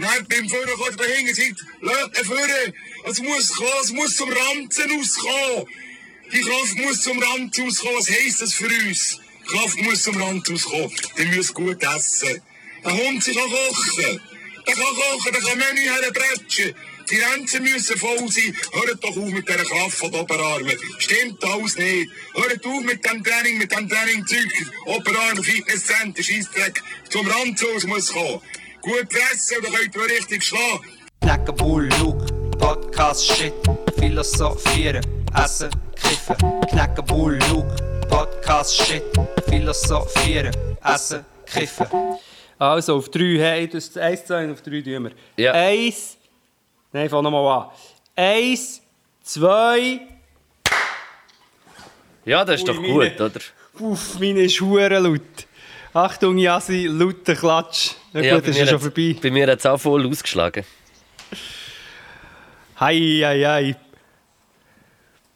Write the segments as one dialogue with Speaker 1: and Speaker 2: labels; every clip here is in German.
Speaker 1: Nein, beim Führer kommt da hinten, sagt, lasst den Führer. Es muss kommen, es muss zum Ranzen auskommen. Die Kraft muss zum Ranzen auskommen. Was heisst das für uns? Die Kraft muss zum Ranzen auskommen. Die müssen gut essen. Ein Hund kann kochen. Der kann kochen, der kann Menü herbretschen. Die Grenzen müssen voll sein. Hört doch auf mit dieser Kraft von den Oberarmen. Stimmt alles nicht. Hört auf mit dem Training, mit dem Training-Zeug. Oberarme, Fitnesscenter, Scheissdreck. Zum Ranzen aus muss kommen. Gut fressen, dann könnt ihr richtig schlagen.
Speaker 2: Knacken, Bull, Luke, Podcast, Shit, Philosophieren, Essen, Kiffen. Knacken, Bull, Luke, Podcast, Shit, Philosophieren, Essen, Kiffen. Also auf drei, hey, das ist eins, zwei und auf drei tun wir.
Speaker 3: Ja.
Speaker 2: Eins, nein, fang nochmal an. Eins, zwei,
Speaker 3: Ja, das ist
Speaker 2: Ui,
Speaker 3: doch
Speaker 2: meine-
Speaker 3: gut, oder?
Speaker 2: uff, meine ist hure laut. Achtung, Jasi, lauter Klatsch. Na
Speaker 3: Ja,
Speaker 2: gut, das ist ja schon vorbei.
Speaker 3: Bei mir hat es auch voll ausgeschlagen.
Speaker 2: Hei, hei, hei.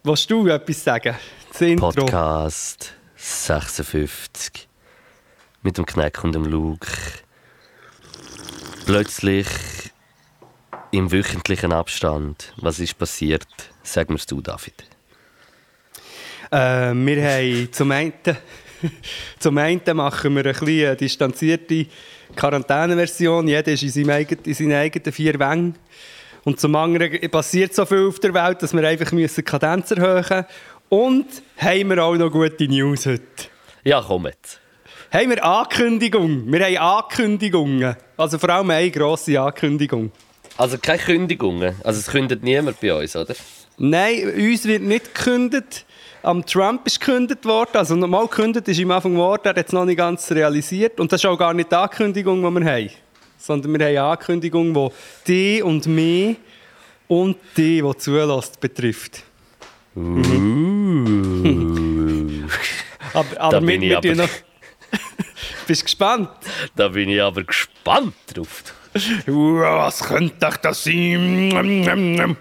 Speaker 2: Willst du etwas sagen? Das Intro.
Speaker 3: Podcast 56 mit dem Kneck und dem Luke. Plötzlich im wöchentlichen Abstand. Was ist passiert? Sag mir's du, David.
Speaker 2: Äh, wir haben zum einen, zum einen machen wir eine bisschen eine distanzierte Quarantäneversion. Jeder ist in seinen eigenen, in seinen eigenen vier Wängen. Und zum anderen passiert so viel auf der Welt, dass wir einfach müssen die Kadenz erhöhen müssen. Und haben wir auch noch gute News heute.
Speaker 3: Ja, komm jetzt.
Speaker 2: Haben wir Ankündigung? Wir haben Ankündigungen. Also vor allem eine grosse Ankündigung.
Speaker 3: Also keine Kündigungen. Also es kündet niemand bei uns, oder?
Speaker 2: Nein, uns wird nicht gekündigt. Am Trump ist gekündigt worden. Also normal gekündigt ist am Anfang worden, er hat es noch nicht ganz realisiert. Und das ist auch gar nicht die Ankündigung, die wir haben. Sondern wir haben eine Ankündigung, die die und mich und die, die zulässt, betrifft. aber aber
Speaker 3: Da bin
Speaker 2: wir,
Speaker 3: ich
Speaker 2: wir tun
Speaker 3: aber-
Speaker 2: noch... Bist du gespannt?
Speaker 3: Da bin ich aber gespannt drauf.
Speaker 2: Was könnte das sein?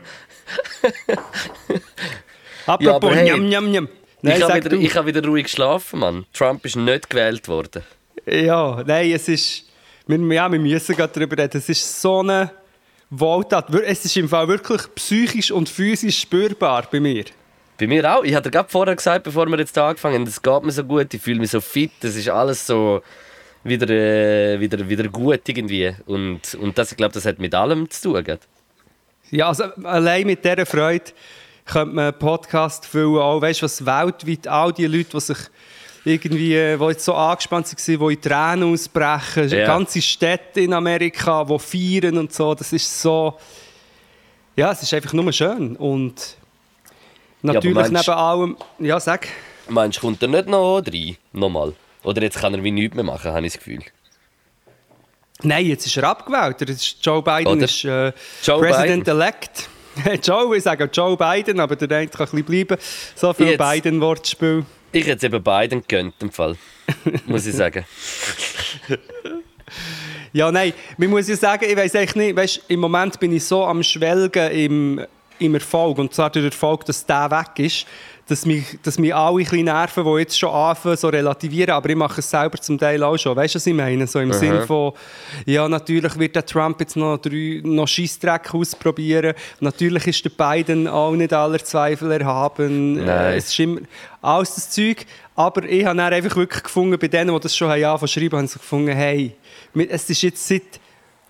Speaker 2: Apropos,
Speaker 3: Ja, hey,
Speaker 2: njam, njam, njam. Nein,
Speaker 3: ich habe wieder, ich hab wieder ruhig geschlafen, Mann. Trump ist nicht gewählt worden.
Speaker 2: Ja, nein, es ist. Wir, ja, wir müssen gerade darüber reden. Es ist so eine Wohltat. Es ist im Fall wirklich psychisch und physisch spürbar bei mir.
Speaker 3: Bei mir auch. Ich hatte gerade vorher gesagt, bevor wir jetzt angefangen haben, es geht mir so gut, ich fühle mich so fit, es ist alles so wieder, äh, wieder, wieder gut irgendwie. Und, und das, ich glaube, das hat mit allem zu tun. gell?
Speaker 2: Ja, also allein mit dieser Freude könnte man einen Podcast füllen. Auch, weißt du, was weltweit all die Leute, die sich irgendwie, äh, die jetzt so angespannt waren, die in Tränen ausbrechen,
Speaker 3: Ja.
Speaker 2: ganze Städte in Amerika, die feiern und so, das ist so. Ja, es ist einfach nur schön. Und natürlich
Speaker 3: meinst-
Speaker 2: neben allem. Ja, sag.
Speaker 3: Meinst du, kommt er nicht noch rein? Nochmal? Oder jetzt kann er wie nichts mehr machen, habe ich das Gefühl.
Speaker 2: Nein, jetzt ist er abgewählt. Ist Joe Biden
Speaker 3: Oder?
Speaker 2: ist äh, President-elect. Joe, ich sage Joe Biden, aber der eine kann ein bisschen bleiben. So viel. Biden-Wortspiel.
Speaker 3: Ich hätte eben beiden gegönnt, im Fall. Muss ich sagen.
Speaker 2: Ja, nein, man muss ja sagen, ich weiß echt nicht, weißt, im Moment bin ich so am Schwelgen im, im Erfolg. Und zwar durch den Erfolg, dass der weg ist, dass mich, dass mich alle ein bisschen nerven, die jetzt schon anfangen, so relativieren. Aber ich mache es selber zum Teil auch schon. Weißt du, was ich meine? So im Sinn von, ja, natürlich wird der Trump jetzt noch, drei, noch Scheissdreck ausprobieren. Natürlich ist der Biden auch nicht aller Zweifel erhaben.
Speaker 3: Nein.
Speaker 2: Äh, es ist immer alles das Zeug. Aber ich habe dann einfach wirklich gefunden, bei denen, die das schon haben angefangen zu schreiben, haben sie gefunden, hey, es ist jetzt seit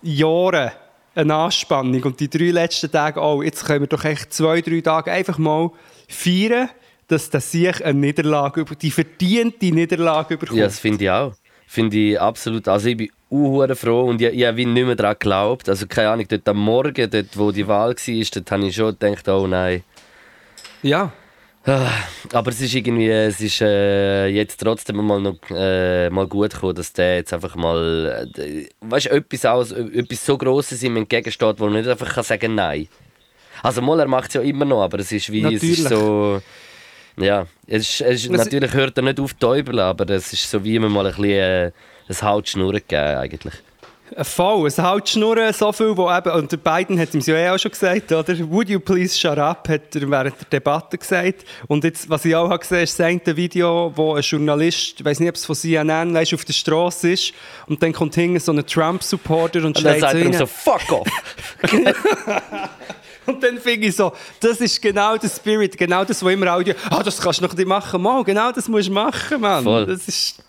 Speaker 2: Jahren eine Anspannung und die drei letzten Tage auch. Jetzt können wir doch echt zwei, drei Tage einfach mal feiern, dass der sich eine Niederlage, über- die verdiente Niederlage bekommt.
Speaker 3: Ja, das finde ich auch. Finde ich absolut. Also ich bin auch froh und ich, ich habe wie nicht mehr daran geglaubt. Also keine Ahnung, dort am Morgen, dort wo die Wahl war, dort habe ich schon gedacht, oh nein.
Speaker 2: ja.
Speaker 3: Aber es ist irgendwie, es ist äh, jetzt trotzdem mal, noch, äh, mal gut gekommen, dass der jetzt einfach mal, äh, weißt du, etwas, aus, etwas so Grosses ihm entgegensteht, wo man nicht einfach kann sagen nein. Also mal, er macht es ja immer noch, aber es ist wie, es
Speaker 2: Natürlich.
Speaker 3: ist so, ja, es ist, es ist, natürlich hört er nicht auf Täubel, aber es ist so wie immer mal ein bisschen äh, ein Hautschnurren gegeben eigentlich.
Speaker 2: Voll, es halt schnurren so viel, wo eben, und der Biden hat ihm ja eh auch schon gesagt, oder? Would you please shut up, hat er während der Debatte gesagt. Und jetzt, was ich auch habe gesehen habe, ist ein Video, wo ein Journalist, ich weiß nicht, ob es von CNN, weißt, auf der Straße ist, und dann kommt hinten so ein Trump-Supporter und,
Speaker 3: Und dann
Speaker 2: schreit
Speaker 3: sagt
Speaker 2: so
Speaker 3: er so, fuck off.
Speaker 2: Und dann finde ich so, das ist genau der Spirit, genau das, wo immer Audio, ah, das kannst du noch nicht machen, Mal, genau das musst du machen, Mann.
Speaker 3: Voll.
Speaker 2: Das ist,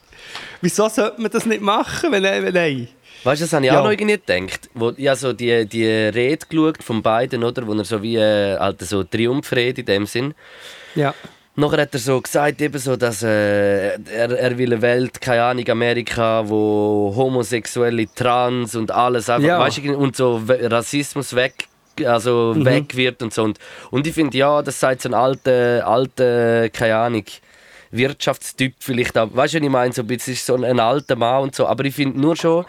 Speaker 2: wieso sollte man das nicht machen, wenn, wenn nein?
Speaker 3: Weißt du, das habe ich
Speaker 2: Ja.
Speaker 3: auch noch irgendwie gedacht. Wo, ja, so die, die Rede geschaut von beiden, oder? Wo er so wie äh, halt so Triumphrede in dem Sinn.
Speaker 2: Ja.
Speaker 3: Nachher hat er so gesagt, eben so, dass äh, er, er will eine Welt, keine Ahnung, Amerika, wo Homosexuelle, Trans und alles einfach,
Speaker 2: Ja.
Speaker 3: weißt du, und so Rassismus weg, also weg wird und so. Und, und ich finde, ja, das sagt so ein alter, alter, keine Ahnung, Wirtschaftstyp vielleicht auch. Weißt du, ich meine? So ein bisschen so ein, ein alter Mann und so. Aber ich finde nur schon,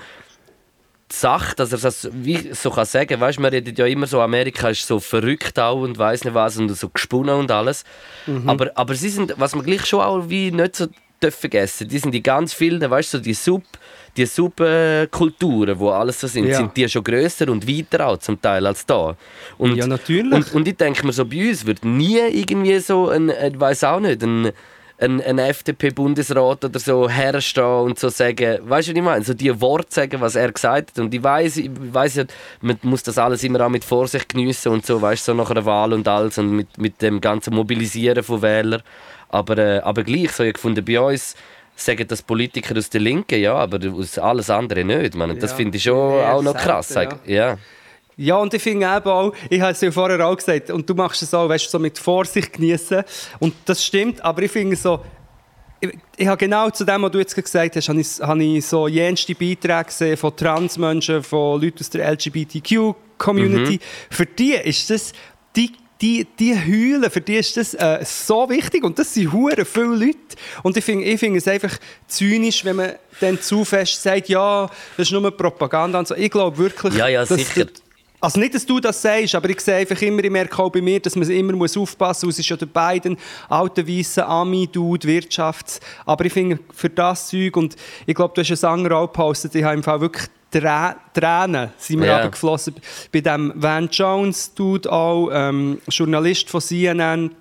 Speaker 3: die Sache, dass er das wie so kann sagen, weißt, man redet ja immer so, Amerika ist so verrückt auch und weiß nicht was und so gesponnen und alles. Aber, aber sie sind, was man gleich schon auch wie nicht so vergessen, die sind die ganz vielen, weißt du, so die Sub, die Subkulturen, wo alles so sind,
Speaker 2: Ja.
Speaker 3: sind die schon grösser und weiter auch zum Teil als da. Und,
Speaker 2: Ja, natürlich.
Speaker 3: Und, und ich denke mir so, bei uns wird nie irgendwie so ein, ich weiß auch nicht, ein ein, ein FDP-Bundesrat oder so herstehen und so sagen, weißt du, was ich meine? So die Worte sagen, was er gesagt hat. Und ich weiß, ich weiß ja, man muss das alles immer auch mit Vorsicht geniessen und so, weißt du, so nach einer Wahl und alles und mit, mit dem ganzen Mobilisieren von Wählern. Aber, äh, aber gleich, so ich gefunden, bei uns sagen das Politiker aus der Linken, ja, aber aus alles andere nicht. Ich meine, das
Speaker 2: Ja,
Speaker 3: finde ich schon
Speaker 2: eher
Speaker 3: auch noch krass.
Speaker 2: selten,
Speaker 3: sag- ja.
Speaker 2: Ja, und ich finde eben auch, ich habe es ja vorher auch gesagt, und du machst es auch, weißt du, so mit Vorsicht genießen. Und das stimmt, aber ich finde so, ich, ich habe genau zu dem, was du jetzt gesagt hast, habe ich, habe ich so jenste Beiträge gesehen von Transmenschen, von Leuten aus der LGBTQ-Community. Für die ist das, die, die, die heulen, für die ist das äh, so wichtig und das sind hure viele Leute. Und ich finde ich finde es einfach zynisch, wenn man dann zu fest sagt, ja, das ist nur Propaganda und so. Ich glaube wirklich,
Speaker 3: Ja, ja,
Speaker 2: dass
Speaker 3: sicher.
Speaker 2: also nicht, dass du das sagst, aber ich sehe einfach immer, ich merke auch bei mir, dass man immer muss aufpassen muss. Es ist ja der beiden alten, weißen Ami-Dude, Wirtschafts... Aber ich finde, für das Zeug, und ich glaube, du hast einen Sanger auch gepostet, ich habe im Fall wirklich Trä- Tränen sind mir
Speaker 3: Ja.
Speaker 2: runtergeflossen. Bei dem Van Jones-Dude auch, ähm, Journalist von CNN,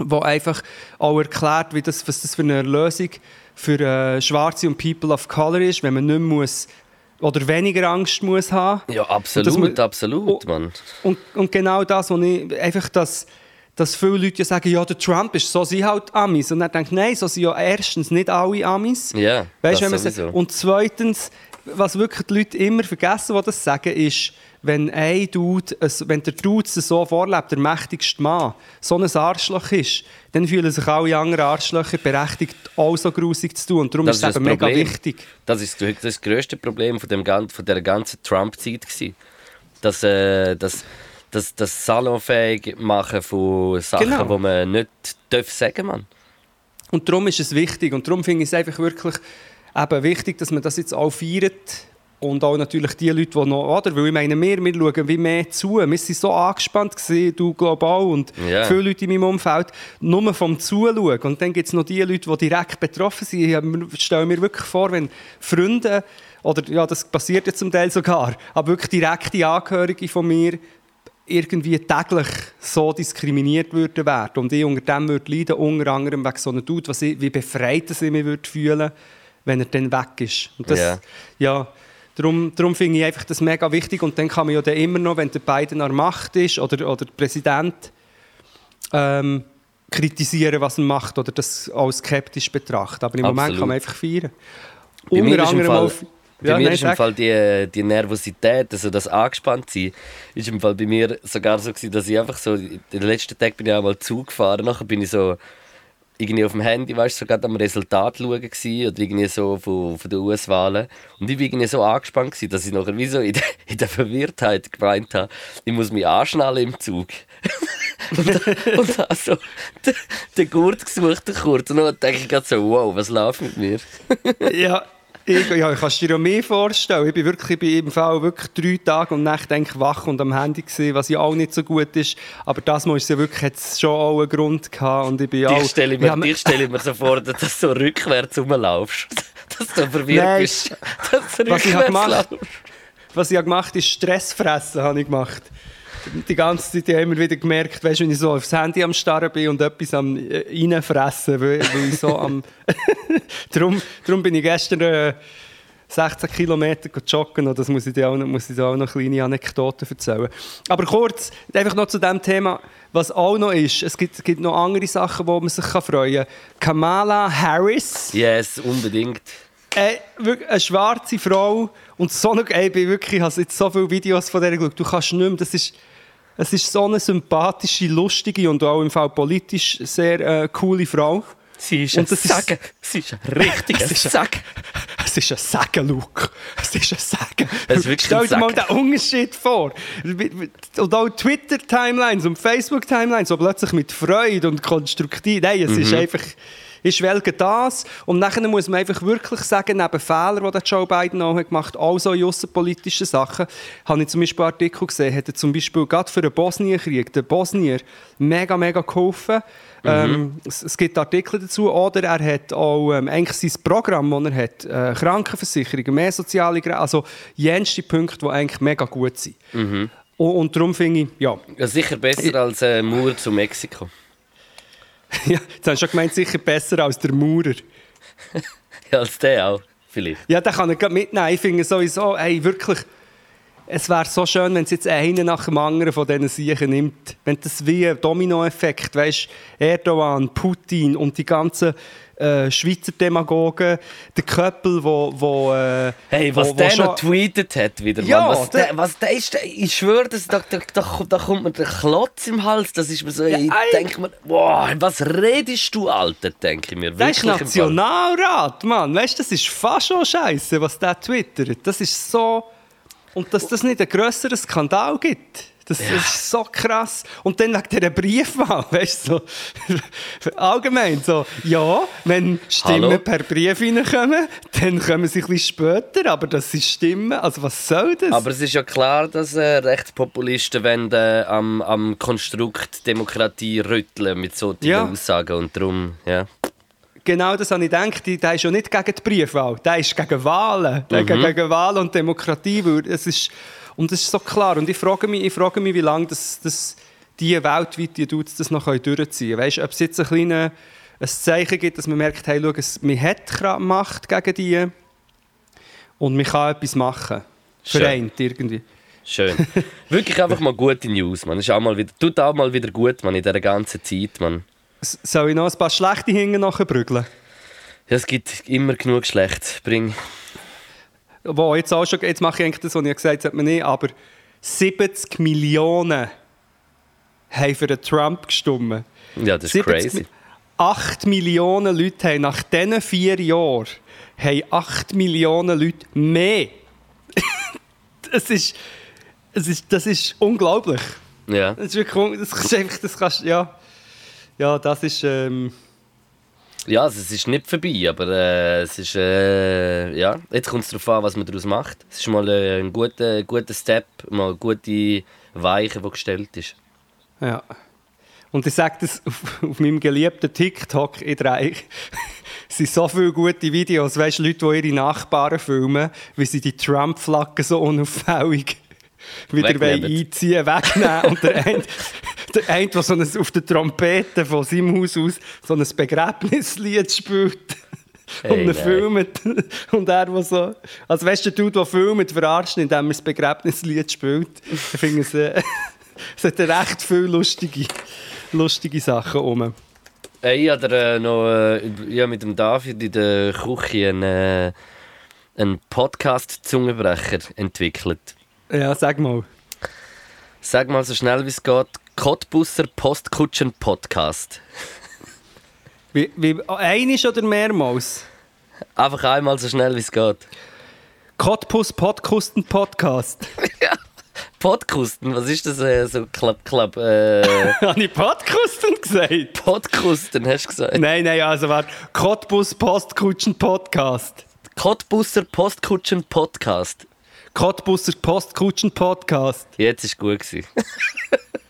Speaker 2: der einfach auch erklärt, wie das, was das für eine Lösung für äh, Schwarze und People of Color ist, wenn man nicht mehr muss oder weniger Angst muss haben.
Speaker 3: Ja, absolut,
Speaker 2: man-
Speaker 3: absolut,
Speaker 2: Oh.
Speaker 3: Mann.
Speaker 2: Und, und genau das, was ich einfach das, dass viele Leute ja sagen, ja, der Trump ist so sind halt Amis. Und dann denke ich, nein, so sind ja erstens nicht alle Amis.
Speaker 3: Ja,
Speaker 2: Weißt,
Speaker 3: das
Speaker 2: wenn man
Speaker 3: sowieso.
Speaker 2: und zweitens, was wirklich die Leute immer vergessen, die das sagen, ist, wenn ein Dude, wenn der Dude so vorlebt, der mächtigste Mann, so ein Arschloch ist, dann fühlen sich alle anderen Arschlöcher berechtigt, auch so grusig zu tun. Und darum
Speaker 3: Das
Speaker 2: ist es eben mega wichtig.
Speaker 3: Das ist das das grösste Problem von, dem, von der ganzen Trump-Zeit. Dass, äh, das, das, das salonfähig machen von Sachen,
Speaker 2: Genau.
Speaker 3: die man nicht darf sagen Mann.
Speaker 2: Und darum ist es wichtig. Und darum finde ich es einfach wirklich eben wichtig, dass man das jetzt auch feiert. Und auch natürlich die Leute, die noch, oder? Weil ich meine, wir, wir schauen wie mehr zu. Wir waren so angespannt, gewesen, du global und
Speaker 3: Ja.
Speaker 2: viele Leute in meinem Umfeld, nur vom Zuschauen. Und dann gibt es noch die Leute, die direkt betroffen sind. Ich stelle mir wirklich vor, wenn Freunde, oder ja, das passiert ja zum Teil sogar, aber wirklich direkte Angehörige von mir irgendwie täglich so diskriminiert würden werden und ich unter dem würde leiden, unter anderem wegen so einem Dude, was ich, wie befreit ich mich würde fühlen wenn er dann weg ist. Und das,
Speaker 3: Ja.
Speaker 2: ja. darum, darum finde ich einfach das mega wichtig und dann kann man ja dann immer noch, wenn der Biden an der Macht ist oder, oder der Präsident, ähm, kritisieren, was er macht oder das als skeptisch betrachten. Aber im Moment
Speaker 3: Absolut.
Speaker 2: kann man einfach feiern.
Speaker 3: Bei mir ist im Fall,
Speaker 2: auf-
Speaker 3: bei
Speaker 2: Ja,
Speaker 3: mir
Speaker 2: nein,
Speaker 3: ist im. Fall die, die Nervosität, also das Angespanntsein, ist im Fall bei mir sogar so gewesen, dass ich einfach so, den letzten Tag bin ich einmal Zug gefahren, nachher bin ich so irgendwie auf dem Handy, weißt du, so gerade am Resultat schauen gewesen, oder irgendwie so von, von den US-Wahlen. Und ich war irgendwie so angespannt, gewesen, dass ich nachher wie so in der, in der Verwirrtheit gemeint habe, ich muss mich anschnallen im Zug. und und habe so den, den Gurt gesucht, kurz. Und dann denke ich gerade so, wow, was läuft mit mir?
Speaker 2: ja, ich, ja, ich kann dir ja mehr vorstellen. Ich bin wirklich ich bin im Fall wirklich drei Tage und Nächte eigentlich wach und am Handy gesehen, was ja auch nicht so gut ist. Aber das ist ja wirklich hat's schon auch einen Grund gehabt und ich bin auch.
Speaker 3: Dich stelle ich mir,
Speaker 2: Ja,
Speaker 3: dich stelle ich mir so vor, dass du so rückwärts rumlaufst. dass du verwirrt
Speaker 2: Nein.
Speaker 3: bist. Dass du
Speaker 2: Was ich habe gemacht,
Speaker 3: laufst.
Speaker 2: was ich habe gemacht ist Stressfressen habe ich gemacht. Die ganze Zeit habe ich immer wieder gemerkt, weißt, wenn ich so aufs Handy am Starren bin und etwas am äh, reinfressen, weil, weil ich so am... darum, darum bin ich gestern äh, 16 Kilometer joggen und das muss ich dir auch noch, muss ich dir auch noch kleine Anekdoten erzählen. Aber kurz, einfach noch zu dem Thema, was auch noch ist, es gibt, es gibt noch andere Sachen, wo man sich kann freuen kann. Kamala Harris...
Speaker 3: Yes, unbedingt.
Speaker 2: Wirklich eine schwarze Frau und so eine, ey, ich bin wirklich, ich habe jetzt so viele Videos von der geschaut, du kannst nicht mehr, das ist, es ist so eine sympathische, lustige und auch im Fall politisch sehr äh, coole Frau.
Speaker 3: Sie ist
Speaker 2: Und das ist-
Speaker 3: Sagen. Sie ist ein richtiger
Speaker 2: Es ist ein-
Speaker 3: Sack.
Speaker 2: Es ist ein Sagen, Luke. Es ist ein Sagen.
Speaker 3: Es ist
Speaker 2: Stell
Speaker 3: ein
Speaker 2: dir mal
Speaker 3: Sagen.
Speaker 2: den Unterschied vor. Und auch Twitter-Timelines und Facebook-Timelines, so plötzlich mit Freude und konstruktiv. Nein, es
Speaker 3: Mhm.
Speaker 2: ist einfach... Ich schwelge das. Und nachher muss man einfach wirklich sagen, neben Fehlern, die der Joe Biden auch hat gemacht hat, auch so in aussenpolitischen Sachen, habe ich zum Beispiel Artikel gesehen, hat er zum Beispiel gerade für den Bosnienkrieg, den Bosnier, mega, mega geholfen. Ähm, es, es gibt Artikel dazu. Oder er hat auch ähm, eigentlich sein Programm, das er hat, äh, Krankenversicherung, mehr soziale Gra- also jenste Punkte, die eigentlich mega gut sind. Und, und darum finde ich, ja,
Speaker 3: Ja, sicher besser als äh, Mauer zu Mexiko.
Speaker 2: ja, jetzt hast du schon gemeint, sicher besser als der Maurer.
Speaker 3: Ja, als der auch, vielleicht.
Speaker 2: Ja, den kann ich gerade mitnehmen. Ich finde sowieso, ey, wirklich, es wäre so schön, wenn es jetzt einen nach dem anderen von diesen Siechen nimmt. Wenn das wie ein Dominoeffekt, weißt Erdogan, Putin und die ganzen äh, Schweizer Demagogen, der Köppel, wo, wo äh,
Speaker 3: Hey, was
Speaker 2: wo, wo
Speaker 3: der
Speaker 2: schon-
Speaker 3: noch tweetet hat wieder,
Speaker 2: Ja,
Speaker 3: Mann. Was
Speaker 2: der-
Speaker 3: der, was der ist, ich schwöre, das, da, da, da, da kommt mir der Klotz im Hals. Das ist mir so, ich
Speaker 2: ey.
Speaker 3: denke mir, boah, was redest du, Alter, denke ich mir.
Speaker 2: Das ist. Nationalrat, Mann. Weißt das ist fast schon scheiße, was der twittert. Das ist so. Und dass das nicht einen grösseren Skandal gibt. Das, das ist so krass. Und dann wegen dieser Briefwahl, weißt du, so, allgemein so, ja, wenn Stimmen
Speaker 3: Hallo?
Speaker 2: per Brief reinkommen, dann kommen sie ein bisschen später, aber das sind Stimmen, also was soll das?
Speaker 3: Aber es ist ja klar, dass äh, Rechtspopulisten wollen, äh, am, am Konstrukt Demokratie rütteln mit solchen
Speaker 2: Ja.
Speaker 3: Aussagen und darum, ja.
Speaker 2: Genau das habe ich gedacht. Der ist ja nicht gegen die Briefwahl, der ist gegen Wahlen. Der
Speaker 3: Mhm.
Speaker 2: gegen Wahlen und Demokratie. weil Es ist, und das ist so klar. Und ich frage mich, ich frage mich wie lange das, das, die weltweit die Dudes das noch durchziehen können. Weißt du, ob es jetzt ein, kleines, ein Zeichen gibt, dass man merkt, hey, schau, es, man hat Kra- Macht gegen die und man kann etwas machen.
Speaker 3: Schön.
Speaker 2: Vereint irgendwie.
Speaker 3: Schön. Wirklich einfach mal gute News, man. Ist auch mal wieder, tut auch mal wieder gut, man, in dieser ganzen Zeit, man.
Speaker 2: Soll ich noch ein paar schlechte Hinge nachbrügeln?
Speaker 3: Ja, es gibt immer genug schlecht. Bring.
Speaker 2: Wo jetzt auch schon, jetzt mache ich eigentlich das, was ich gesagt habe, nicht, aber 70 Millionen haben für den Trump gestimmt.
Speaker 3: Ja, das ist
Speaker 2: 70
Speaker 3: crazy.
Speaker 2: Mi- 8 Millionen Leute haben nach diesen vier Jahren haben 8 Millionen Leute mehr. das, ist, das, ist, das ist unglaublich.
Speaker 3: Ja.
Speaker 2: Das ist wirklich, das ist einfach, das kannst, ja, ja, das ist, ähm,
Speaker 3: Ja, also es ist nicht vorbei, aber äh, es ist, äh, ja, jetzt kommt es darauf an, was man daraus macht. Es ist mal äh, ein guter, guter Step, mal eine gute Weiche, die gestellt ist.
Speaker 2: Ja. Und ich sage das auf, auf meinem geliebten TikTok in drei. Es sind so viele gute Videos, weißt du, Leute, die ihre Nachbarn filmen, wie sie die Trump-Flagge so unauffällig wieder
Speaker 3: Wegnehmen.
Speaker 2: einziehen, wegnehmen. Und der eine, der eine der so ein, auf der Trompete von seinem Haus aus so ein Begräbnislied spielt.
Speaker 3: Hey,
Speaker 2: und er
Speaker 3: nein.
Speaker 2: filmt. Und er, der so. Also, weißt du, der Dude, der filmt, verarscht, indem er das Begräbnislied spielt. Ich finde es. Äh, es hat recht viele lustige, lustige Sachen rum.
Speaker 3: Äh, ich habe äh, noch äh, ja, mit dem David in der Küche einen, äh, einen Podcast-Zungenbrecher entwickelt.
Speaker 2: Ja, sag mal.
Speaker 3: Sag mal so schnell wie es geht: Cottbusser Postkutschen Podcast.
Speaker 2: Wie, wie, einisch oder mehrmals?
Speaker 3: Einfach einmal so schnell wie es geht.
Speaker 2: Cottbus Podkusten Podcast.
Speaker 3: Podkusten, was ist das? Äh, so klapp, klapp. Äh,
Speaker 2: Habe ich Podkusten gesagt?
Speaker 3: Podkusten, hast du gesagt?
Speaker 2: Nein, nein, also warte. Cottbus Postkutschen Podcast.
Speaker 3: Cottbusser Postkutschen Podcast.
Speaker 2: Cottbusser Postkutschen Podcast.
Speaker 3: Jetzt ist gut gewesen.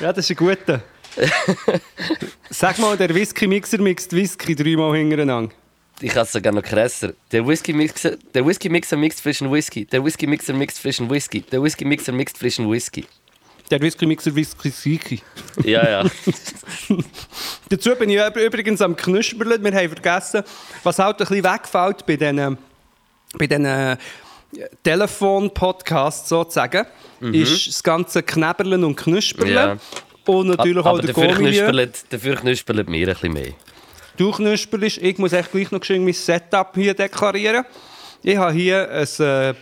Speaker 2: Ja, das ist ein guter. Sag mal, der Whisky-Mixer mixt Whisky dreimal hintereinander.
Speaker 3: ich habe es sogar noch krasser. Der Whisky Mixer, der Whisky Mixer mixt frischen Whisky. Der Whisky Mixer mixt frischen Whisky. Der Whisky Mixer mixt frischen Whisky.
Speaker 2: Der Whisky-Mixer Whisky-Siki.
Speaker 3: Ja, ja.
Speaker 2: Dazu bin ich üb- übrigens am Knusperlen. Wir haben vergessen, was halt ein bisschen wegfällt bei diesen, bei diesen Telefon-Podcasts sozusagen, ist das ganze Knäberlen und Knusperlen.
Speaker 3: Ja.
Speaker 2: Und natürlich auch
Speaker 3: Aber
Speaker 2: der
Speaker 3: dafür
Speaker 2: Gourmilieu.
Speaker 3: dafür knusperlet mir ein bisschen mehr.
Speaker 2: Du knusperst, ich muss echt gleich noch mein Setup hier deklarieren. Ich habe hier eine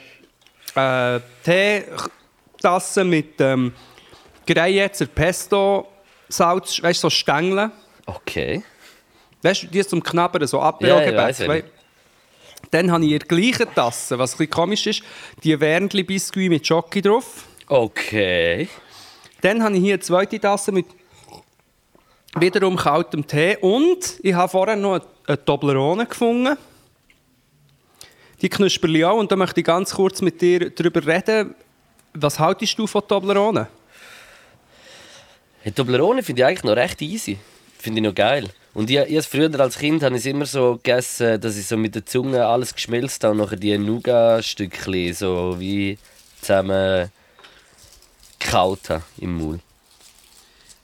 Speaker 2: äh, äh, Teetasse mit ähm, Greyetzer Pesto Salz, weißt du, so Stängeln.
Speaker 3: Okay.
Speaker 2: Weißt du, die zum Knabbern, so
Speaker 3: Ja, ja,
Speaker 2: Apero-Gebäck.
Speaker 3: weiss ich.
Speaker 2: wei- Dann habe ich in der gleichen Tasse, was ein komisch ist, die Wernli-Biscuit mit Jockey drauf.
Speaker 3: Okay.
Speaker 2: Dann habe ich hier eine zweite Tasse mit wiederum kaltem Tee und ich habe vorher noch eine, eine Toblerone gefunden. Die Knusperli auch und da möchte ich ganz kurz mit dir darüber reden. Was haltest du von Toblerone?
Speaker 3: Hey, Toblerone finde ich eigentlich noch recht easy. Finde ich noch geil. Und ich, ich früher als Kind habe ich es immer so gegessen, dass ich so mit der Zunge alles geschmilzt habe und nachher die Nougat-Stückchen so wie zusammen gekaut habe im Mund.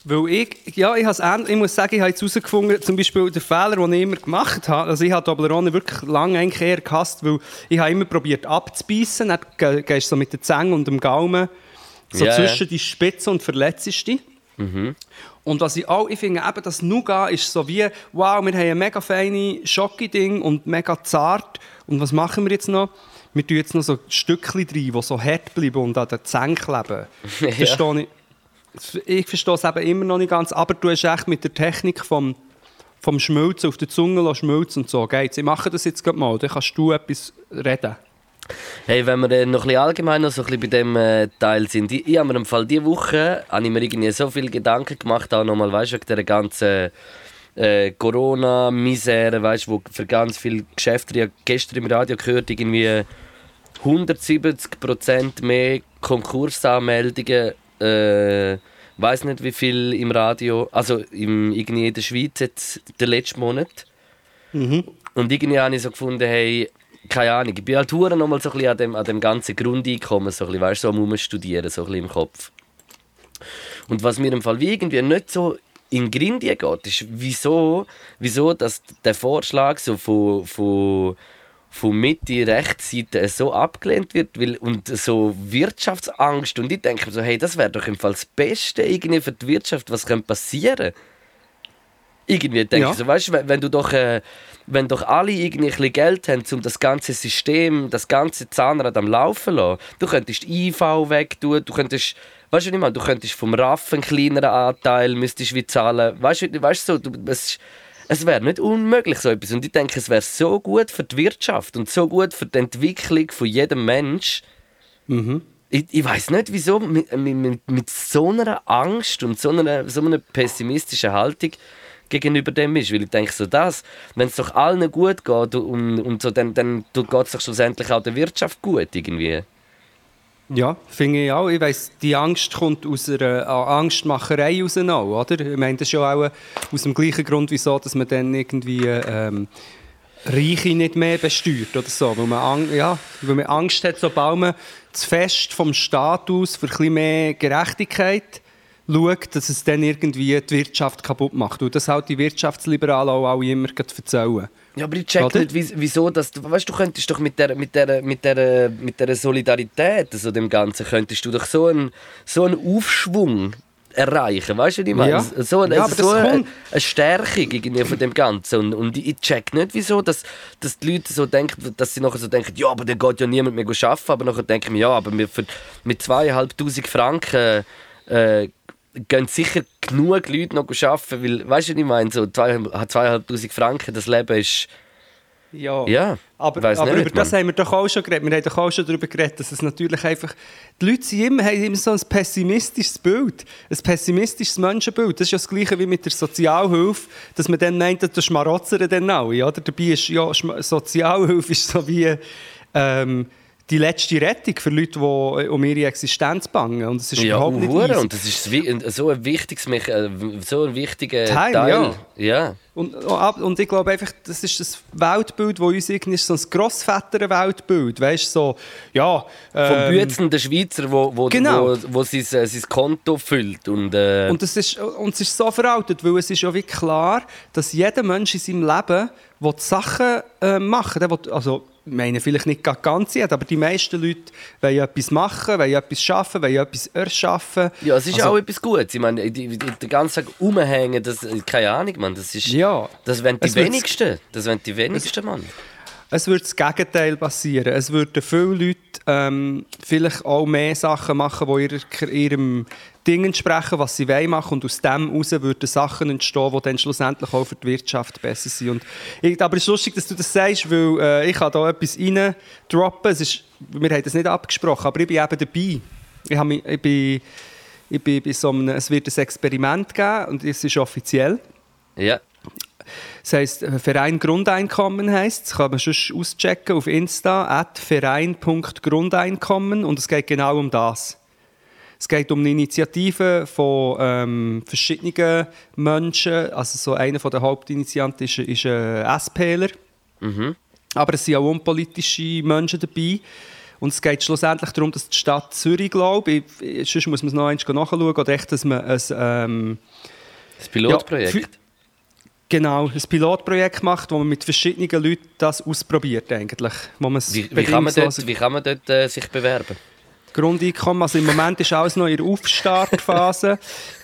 Speaker 2: Weil ich, ja, ich, has ähn- ich muss sagen, ich habe jetzt herausgefunden, zum Beispiel der Fehler, den ich immer gemacht habe, also ich habe Toblerone wirklich lange eigentlich eher gehasst, weil ich habe immer probiert abzubeissen, dann ge- gehst du so mit der Zange und dem Gaumen so
Speaker 3: ja.
Speaker 2: zwischen die Spitze und verletzt dich. Und was ich auch, ich finde eben, das Nougat ist so wie, wow, wir haben ein mega feine Schocki-Ding und mega zart. Und was machen wir jetzt noch? Wir tun jetzt noch so Stückchen rein, die so hart bleiben und an den Zähnen kleben.
Speaker 3: Ja.
Speaker 2: Verstehe ich. Ich verstehe es eben immer noch nicht ganz, aber du hast echt mit der Technik vom, vom Schmelzen auf der Zunge schmelzen und so geht's. Ich mache das jetzt gerade mal, dann kannst du etwas reden.
Speaker 3: Hey, wenn wir äh, noch ein bisschen allgemein noch so ein bisschen bei dem äh, Teil sind. Ich, ich habe mir im Fall diese Woche habe ich mir irgendwie so viele Gedanken gemacht, auch nochmal, weißt du, wegen dieser ganzen äh, Corona-Misere, weißt du, wo für ganz viele Geschäfte, ich habe gestern im Radio gehört, irgendwie 170% mehr Konkursanmeldungen, äh, weiß nicht wie viel im Radio, also im, irgendwie in der Schweiz jetzt den letzten Monat. Und irgendwie habe ich so gefunden, hey, keine Ahnung, ich bin halt hure noch mal so ein bisschen an dem, an dem ganzen Grundeinkommen, so ein bisschen, weißt du, so studieren, so ein bisschen im Kopf. Und was mir im Fall wie irgendwie nicht so in die Grindie geht, ist, wieso, wieso dass der Vorschlag so von, von, von Mitte, Rechtsseite so abgelehnt wird weil, und so Wirtschaftsangst. Und ich denke mir so, hey, das wäre doch im Fall das Beste irgendwie für die Wirtschaft, was könnte passieren irgendwie denke
Speaker 2: Ja.
Speaker 3: ich so, weißt du, wenn, du doch, äh, wenn doch alle irgendwie ein bisschen Geld haben, um das ganze System, das ganze Zahnrad am Laufen zu lassen, du könntest IV wegtun, du könntest, weißt du nicht mal, du könntest vom RAF einen kleineren Anteil müsstest wie zahlen, weißt du, weißt du so, du, es, es wäre nicht unmöglich so etwas und ich denke, es wäre so gut für die Wirtschaft und so gut für die Entwicklung von jedem Mensch. Ich, ich weiß nicht, wieso mit, mit, mit, mit so einer Angst und so einer, so einer pessimistischen Haltung gegenüber dem ist. Weil ich denke, so das, wenn es doch allen gut geht und, und so, dann, dann geht es doch schlussendlich auch der Wirtschaft gut irgendwie.
Speaker 2: Ja, finde ich auch. Ich weiss, die Angst kommt aus einer äh, Angstmacherei raus, oder? Ich meine, das ist ja auch aus dem gleichen Grund, wieso dass man dann irgendwie ähm, Reiche nicht mehr besteuert oder so. Weil man, ja, weil man Angst hat, sobald man zu fest vom Staat aus für ein bisschen mehr Gerechtigkeit schaut, dass es dann irgendwie die Wirtschaft kaputt macht. Und das halt die Wirtschaftsliberalen auch alle immer erzählen.
Speaker 3: Ja, aber ich check
Speaker 2: Oder?
Speaker 3: nicht, wie- wieso, dass du, weißt, du könntest doch mit der, mit der, mit der, mit der Solidarität, also dem Ganzen, könntest du doch so einen, so einen Aufschwung erreichen, weißt du, was ich meine?
Speaker 2: Ja.
Speaker 3: So,
Speaker 2: Ja, aber
Speaker 3: so
Speaker 2: das
Speaker 3: eine, eine Stärkung irgendwie von dem Ganzen und, und ich check nicht, wieso, dass, dass die Leute so denken, dass sie nachher so denken, ja, aber dann geht ja niemand mehr arbeiten, aber nachher denke ich mir, ja, aber wir für, mit zweieinhalbtausend Franken äh, gehen sicher genug Leute noch arbeiten, weil, weißt du, was ich meine, so zwei- zweieinhalbtausend Franken, das Leben ist,
Speaker 2: Ja.
Speaker 3: ja,
Speaker 2: Aber, aber
Speaker 3: nicht,
Speaker 2: über das haben wir doch auch schon geredet. Wir haben doch auch schon darüber geredet, dass es natürlich einfach... Die Leute sind immer, haben immer so ein pessimistisches Bild. Ein pessimistisches Menschenbild. Das ist ja das Gleiche wie mit der Sozialhilfe, dass man dann meint, das schmarotzern dann alle. Oder? Dabei ist ja, Sozialhilfe ist so wie... Ähm, die letzte Rettung für Leute, die um ihre Existenz bangen. Und es ist
Speaker 3: Ja,
Speaker 2: überhaupt nicht easy.
Speaker 3: und das ist so ein wichtiges, äh, so ein wichtiger
Speaker 2: Teil,
Speaker 3: Teil.
Speaker 2: ja.
Speaker 3: ja.
Speaker 2: Und, und ich glaube einfach, das ist das Weltbild, das uns irgendwie ist, so ein Grossväter-Weltbild. Weißt du, so, ja.
Speaker 3: Vom
Speaker 2: ähm,
Speaker 3: bützenden Schweizer, wo, wo,
Speaker 2: Genau.
Speaker 3: wo, wo sein, äh, sein Konto füllt. Und, äh,
Speaker 2: Und, das ist, und es ist so veraltet, weil es ist ja wie klar, dass jeder Mensch in seinem Leben will Sachen äh, will. Der will- Also, meine vielleicht nicht ganz jeder, aber die meisten Leute wollen etwas machen, wollen etwas schaffen, wollen etwas erschaffen.
Speaker 3: ja, es ist
Speaker 2: also,
Speaker 3: auch etwas Gutes. Ich meine, die, die, den ganzen Tag rumhängen, das, keine Ahnung, man, das ist...
Speaker 2: Ja.
Speaker 3: Das wollen die
Speaker 2: Es
Speaker 3: wenigsten. Das wollen die wenigsten, Mann.
Speaker 2: Es wird das Gegenteil passieren. Es würden viele Leute ähm, vielleicht auch mehr Sachen machen, die ihrer, ihrem Ding entsprechen, was sie wollen machen. Und aus dem heraus würden Sachen entstehen, die dann schlussendlich auch für die Wirtschaft besser sind. Und ich, aber es ist lustig, dass du das sagst, weil äh, ich kann da etwas rein droppen. Es ist, wir haben das nicht abgesprochen, aber ich bin eben dabei. Ich, habe ich bin, ich bin bei so einem, es wird ein Experiment geben und es ist offiziell.
Speaker 3: Ja.
Speaker 2: Das heisst, äh, Verein Grundeinkommen heisst Das kann man schon auschecken auf Insta, at verein.grundeinkommen und es geht genau um das. Es geht um eine Initiative von ähm, verschiedenen Menschen. Also so einer der Hauptinitianten ist, ist ein SPler. Aber es sind auch unpolitische Menschen dabei. Und es geht schlussendlich darum, dass die Stadt Zürich, glaube ich, sonst muss man es noch einmal nachschauen, oder echt, dass man ein... Ähm,
Speaker 3: Das Pilotprojekt.
Speaker 2: Ja, Genau, ein Pilotprojekt macht, wo man mit verschiedenen Leuten das ausprobiert eigentlich. Wo
Speaker 3: wie, wie kann man dort, wie kann man dort äh, sich bewerben?
Speaker 2: Grundeinkommen, also im Moment ist alles noch in der Aufstartphase.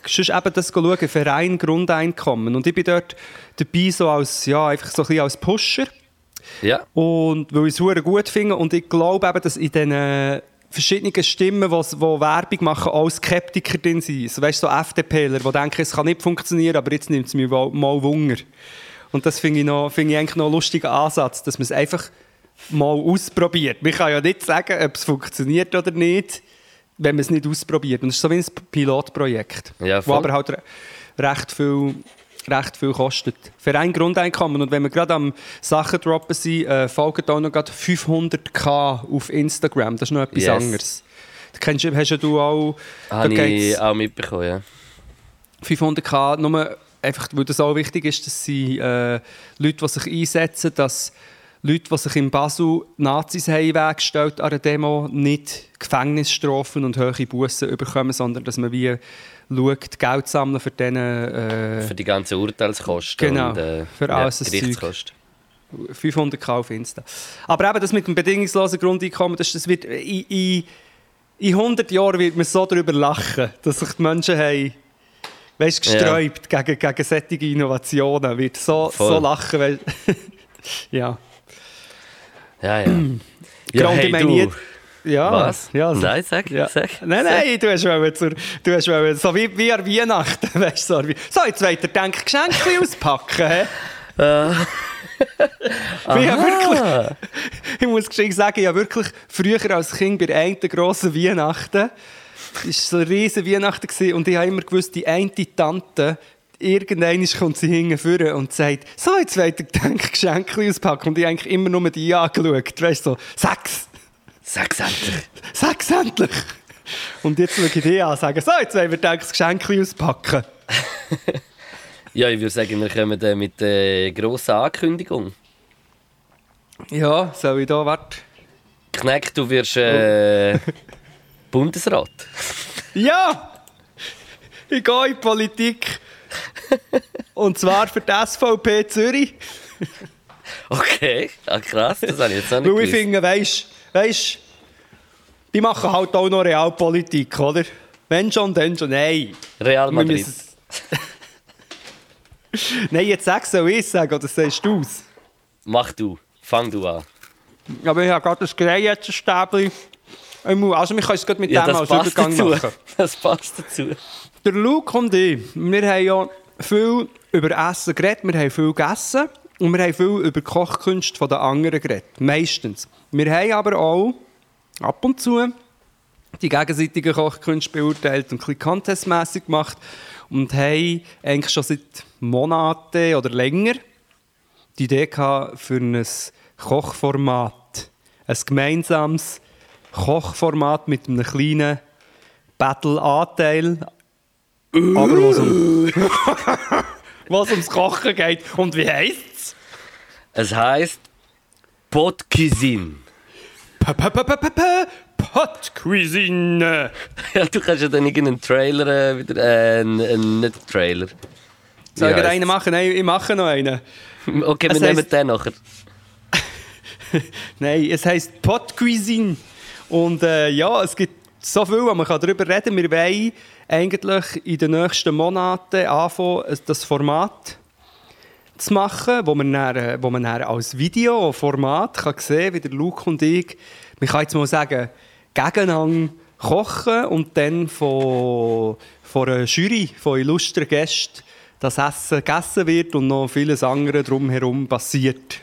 Speaker 2: Sonst eben das schauen, Verein Grundeinkommen. Und ich bin dort dabei so als, ja, einfach so ein bisschen als Pusher.
Speaker 3: Ja.
Speaker 2: Und weil ich es gut finde und ich glaube eben, dass in diesen verschiedenen Stimmen, die die Werbung machen, auch Skeptiker drin sind. So, weißt du, so FDPler, die denken, es kann nicht funktionieren, aber jetzt nimmt es mir mal Wunder. Und das finde ich, noch- finde ich eigentlich noch einen lustigen Ansatz, dass man es einfach mal ausprobiert. Man kann ja nicht sagen, ob es funktioniert oder nicht, wenn man es nicht ausprobiert. Und es ist so wie ein Pilotprojekt,
Speaker 3: Ja,
Speaker 2: wo aber halt re recht viel recht viel kostet. Für ein Grundeinkommen. Und wenn wir gerade am Sachen droppen sind, äh, folgen auch noch gerade 500k auf Instagram. Das ist noch etwas
Speaker 3: Yes.
Speaker 2: anderes. Das kennst, du- hast ja du auch...
Speaker 3: Habe ich auch mitbekommen, ja.
Speaker 2: 500k, nur einfach, weil das auch wichtig ist, dass sie äh, Leute, die sich einsetzen, dass Leute, die sich in Basel Nazis haben in den Weg gestellt an einer Demo, nicht Gefängnisstrafen und hohe Bussen bekommen, sondern dass man wie schaut, Geld sammeln für diesen äh,
Speaker 3: Für die ganzen Urteilskosten
Speaker 2: Genau,
Speaker 3: und äh,
Speaker 2: für alles Zeug.
Speaker 3: Gerichtskosten.
Speaker 2: 500k auf Insta. Aber eben das mit dem bedingungslosen Grundeinkommen, das, das wird in, in, in 100 Jahren wird man so darüber lachen, dass sich die Menschen haben, weißt, gesträubt gegen, gegen solche Innovationen. Wird so,
Speaker 3: Voll.
Speaker 2: so lachen. Weil, ja.
Speaker 3: Ja, ja. Ja
Speaker 2: ich
Speaker 3: hey,
Speaker 2: Ja,
Speaker 3: Was?
Speaker 2: Ja, so-
Speaker 3: Nein, sag,
Speaker 2: Ja.
Speaker 3: sag.
Speaker 2: Nein, nein, du hast wollen zur, du hast wollen, so wie, wie an Weihnachten, weißt du, so, jetzt wollt ihr denkt Geschenke auspacken, hä? Ich, habe wirklich, ich muss geschwind sagen, ich habe wirklich früher als Kind bei der einen grossen Weihnachten, es war so eine riesige Weihnachten gewesen, und ich habe immer gewusst, die eine Tante, irgendwann kommt sie hinten und sagt, so, jetzt wollt ihr denkt Geschenke auspacken. Und ich habe eigentlich immer nur die angeschaut, weißt du, so, sechs.
Speaker 3: Sag's endlich.
Speaker 2: Sag's endlich! Und jetzt schaue ich dich an und sage, so, jetzt wollen wir Geschenk auspacken.
Speaker 3: Ja, ich würde sagen, wir kommen äh, mit der grossen Ankündigung.
Speaker 2: Ja, soll ich da, warte.
Speaker 3: Kneck, du wirst äh, Bundesrat.
Speaker 2: Ja! Ich gehe in die Politik. Und zwar für die SVP Zürich.
Speaker 3: Okay, ah, krass, das habe ich jetzt noch nicht
Speaker 2: Weil ich
Speaker 3: gewusst.
Speaker 2: finde, weisst weisst, die machen halt auch noch Realpolitik, oder? Wenn schon, dann schon. Nein.
Speaker 3: Real
Speaker 2: Wir
Speaker 3: Madrid.
Speaker 2: müssen- Nein, jetzt sagst du, ich sagen, oder sagst du es?
Speaker 3: Mach du, fang du an.
Speaker 2: Aber ich habe gerade das Gerät jetzt, ein im Mund. Also wir können es gerade mit
Speaker 3: Ja,
Speaker 2: dem
Speaker 3: das
Speaker 2: als
Speaker 3: passt
Speaker 2: Übergang
Speaker 3: dazu.
Speaker 2: machen.
Speaker 3: Das passt dazu.
Speaker 2: Der Luke und ich, wir haben ja viel über Essen geredet, wir haben viel gegessen und wir haben viel über die Kochkünste der anderen geredet. Meistens. Wir haben aber auch ab und zu die gegenseitigen Kochkünste beurteilt und ein bisschen contestmässig gemacht und haben eigentlich schon seit Monaten oder länger die Idee gehabt für ein Kochformat. Ein gemeinsames Kochformat mit einem kleinen Battle-Anteil. Aber was, um, was ums Kochen geht. Und wie heisst es?
Speaker 3: Es heisst Pot Cuisine.
Speaker 2: Pot Cuisine.
Speaker 3: Ja, du kannst ja dann irgendeinen Trailer äh, wieder. Äh, einen, einen, nicht Trailer.
Speaker 2: Soll ich einen machen? Nein, ich mache noch einen.
Speaker 3: Okay, wir
Speaker 2: Es
Speaker 3: nehmen
Speaker 2: heisst-
Speaker 3: den nachher.
Speaker 2: Nein, es heisst Pot Cuisine. Und äh, ja, es gibt so viel, man kann darüber reden. Wir wollen eigentlich in den nächsten Monaten anfangen, das Format zu machen, wo man, dann, wo man dann als Videoformat kann sehen kann, wie der Luke und ich, man kann jetzt mal sagen, gegeneinander kochen und dann von, von einer Jury, von illustren Gästen, das Essen gegessen wird und noch vieles andere drumherum passiert.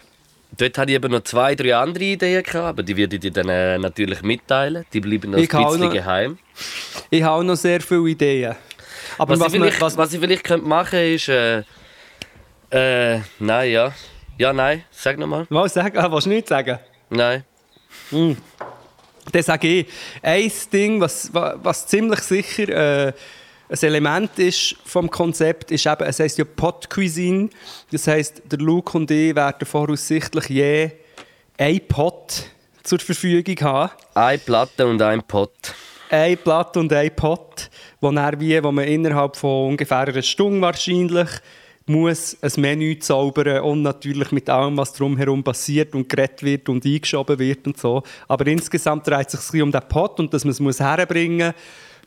Speaker 3: Dort hatte ich eben noch zwei, drei andere Ideen, gehabt, aber die werde ich dir dann äh, natürlich mitteilen. Die bleiben noch ein
Speaker 2: Ich auch
Speaker 3: bisschen
Speaker 2: noch-
Speaker 3: geheim.
Speaker 2: Ich habe auch noch sehr viele Ideen. Aber
Speaker 3: Was,
Speaker 2: was,
Speaker 3: ich vielleicht,
Speaker 2: was,
Speaker 3: was ich vielleicht könnte machen ist. Äh, äh, nein, ja. Ja, nein, sag nochmal.
Speaker 2: was sagen? Ah, willst du nicht sagen?
Speaker 3: Nein.
Speaker 2: Dann sage ich, ein Ding, was, wa- was ziemlich sicher äh, ein Element ist vom Konzept, ist eben, es heisst ja Pot Cuisine. Das heisst, der Luke und ich werden voraussichtlich je ein Pot zur Verfügung haben.
Speaker 3: Eine Platte und ein Pot.
Speaker 2: ein Blatt und ein Pot, wo, wie, wo man innerhalb von ungefähr einer Stunde wahrscheinlich muss ein Menü zaubern und natürlich mit allem, was drumherum passiert und geredet wird und eingeschoben wird und so. Aber insgesamt dreht es sich um den Pot und dass man es herbringen muss.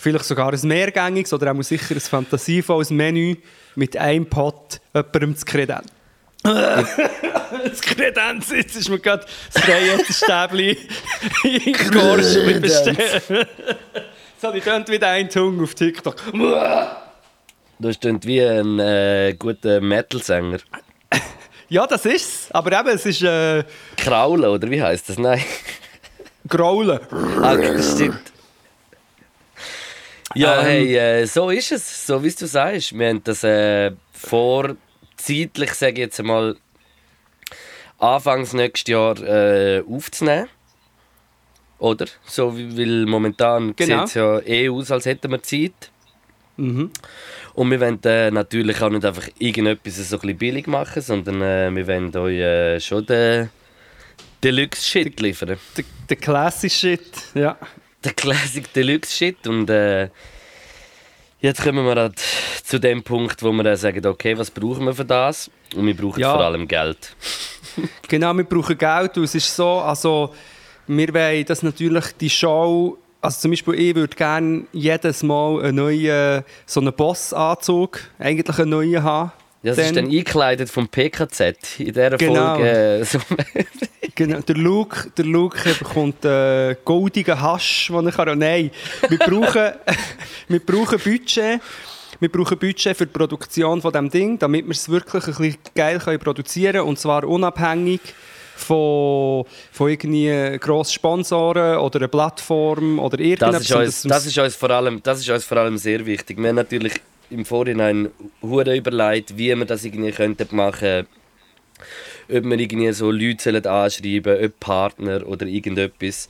Speaker 2: Vielleicht sogar ein mehrgängiges oder auch sicher ein fantasievolles Menü mit einem Pot jemandem zu kredenzen. das Kredenz, jetzt ist mir gerade das Reihenstäbchen in Gorsch bestellt. So, die tönt wieder ein Tung auf TikTok.
Speaker 3: Du klingt wie ein äh, guter Metal-Sänger.
Speaker 2: Ja, das ist's. Aber eben, es ist äh,
Speaker 3: Kraulen, oder wie heißt das? Nein.
Speaker 2: Graulen.
Speaker 3: Ah, stimmt. Ja,
Speaker 2: Ähm.
Speaker 3: hey, äh, so ist es. So wie du sagst. Wir haben das äh, vor, zeitlich, sage ich jetzt einmal, Anfangs nächstes Jahr äh, aufzunehmen. Oder? So, weil momentan
Speaker 2: Genau.
Speaker 3: sieht es ja eh aus, als hätten wir Zeit.
Speaker 2: Mhm.
Speaker 3: Und wir wollen äh, natürlich auch nicht einfach irgendetwas so ein bisschen billig machen, sondern äh, wir wollen euch äh, schon den Deluxe-Shit liefern.
Speaker 2: Der, Classic Shit. Ja.
Speaker 3: Der Classic Deluxe-Shit. Und äh, jetzt kommen wir halt zu dem Punkt, wo wir dann sagen, okay, was brauchen wir für das? Und wir brauchen
Speaker 2: Ja.
Speaker 3: vor allem Geld.
Speaker 2: Genau, wir brauchen Geld und es ist so, also wir wollen, dass natürlich die Show, also zum Beispiel ich würde gerne jedes Mal einen neuen, so einen Bossanzug, eigentlich einen neuen haben.
Speaker 3: Das ist dann eingekleidet vom PKZ in dieser
Speaker 2: Genau.
Speaker 3: Folge. Äh,
Speaker 2: Genau, der Luke, der Luke bekommt äh, goldigen Hasch, den er kann. Nein, wir brauchen, wir brauchen Budget. Wir brauchen Budget für die Produktion von dem Ding, damit wir es wirklich ein bisschen geil können produzieren können. Und zwar unabhängig von, von irgendwie grossen Sponsoren oder einer Plattform oder irgendetwas.
Speaker 3: das, ist uns, das, ist uns vor allem, das ist uns vor allem sehr wichtig. Wir haben natürlich im Vorhinein hure überlegt, wie wir das irgendwie könnten machen ob wir irgendwie so Leute anschreiben ob Partner oder irgendetwas.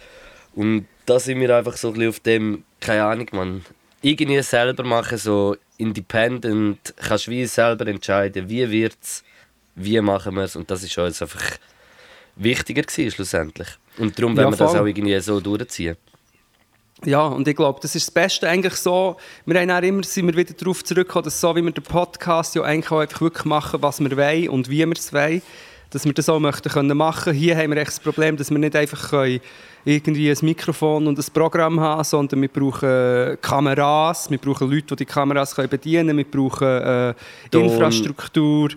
Speaker 3: Und da sind wir einfach so ein bisschen auf dem, keine Ahnung, man, irgendwie selber machen, so independent, kannst wie selber entscheiden, wie wird es, wie machen wir es und das ist uns einfach wichtiger gewesen, schlussendlich. Und darum
Speaker 2: Ja,
Speaker 3: wollen wir das
Speaker 2: voll.
Speaker 3: auch irgendwie so durchziehen.
Speaker 2: Ja, und ich glaube, das ist das Beste eigentlich so. Wir haben auch immer, sind wir wieder darauf zurückgekommen, dass so wie wir den Podcast ja eigentlich auch einfach wirklich machen, was wir wollen und wie wir es wollen, dass wir das auch möchten können machen. Hier haben wir echt das Problem, dass wir nicht einfach können irgendwie ein Mikrofon und ein Programm haben, sondern wir brauchen Kameras, wir brauchen Leute, die die Kameras können bedienen können, wir brauchen äh,
Speaker 3: Ton.
Speaker 2: Infrastruktur,